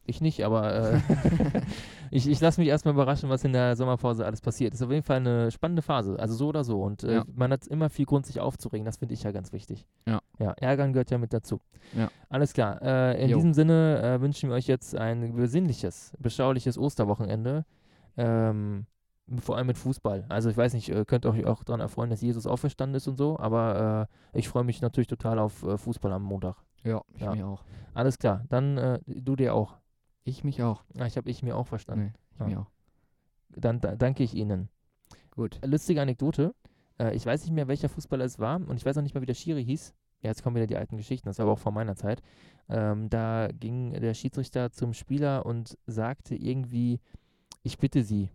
ich nicht, aber äh, (laughs) (laughs) ich, ich lasse mich erstmal überraschen, was in der Sommerpause alles passiert. Ist auf jeden Fall eine spannende Phase, also so oder so. Und äh, Ja. man hat immer viel Grund, sich aufzuregen. Das finde ich ja ganz wichtig. Ja. Ja, Ärgern gehört ja mit dazu. Ja. Alles klar. Äh, in Jo. diesem Sinne äh, wünschen wir euch jetzt ein besinnliches, beschauliches Osterwochenende. Ähm, vor allem mit Fußball. Also ich weiß nicht, äh, könnt euch auch daran erfreuen, dass Jesus auferstanden ist und so, aber äh, ich freue mich natürlich total auf äh, Fußball am Montag. Ja, ich Ja. mir auch. Alles klar, dann äh, du dir auch. Ich mich auch. Ah, ich habe ich mir auch verstanden. Nee, ich Ah. mir auch. Dann da, danke ich Ihnen. Gut. Lustige Anekdote. Äh, ich weiß nicht mehr, welcher Fußballer es war und ich weiß auch nicht mehr, wie der Schiri hieß. Ja, jetzt kommen wieder die alten Geschichten, das war aber auch vor meiner Zeit. Ähm, da ging der Schiedsrichter zum Spieler und sagte irgendwie, ich bitte Sie.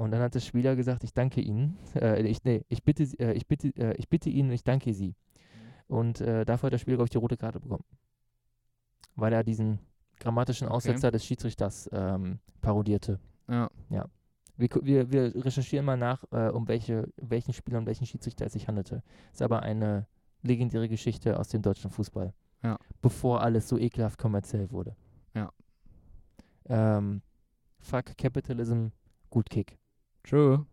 Und dann hat der Spieler gesagt, ich danke Ihnen. (laughs) Äh, ich, nee, ich bitte, äh, ich bitte, äh, ich bitte Ihnen, ich danke Sie. Und äh, dafür hat der Spieler, glaube ich, die rote Karte bekommen. Weil er diesen grammatischen Okay. Aussetzer des Schiedsrichters ähm, parodierte. Ja. Wir, gu- wir, wir recherchieren mal nach, äh, um welche, welchen Spieler und welchen Schiedsrichter es sich handelte. Ist aber eine legendäre Geschichte aus dem deutschen Fußball. Ja. Bevor alles so ekelhaft kommerziell wurde. Ja. Ähm, fuck Capitalism, gut Kick. True.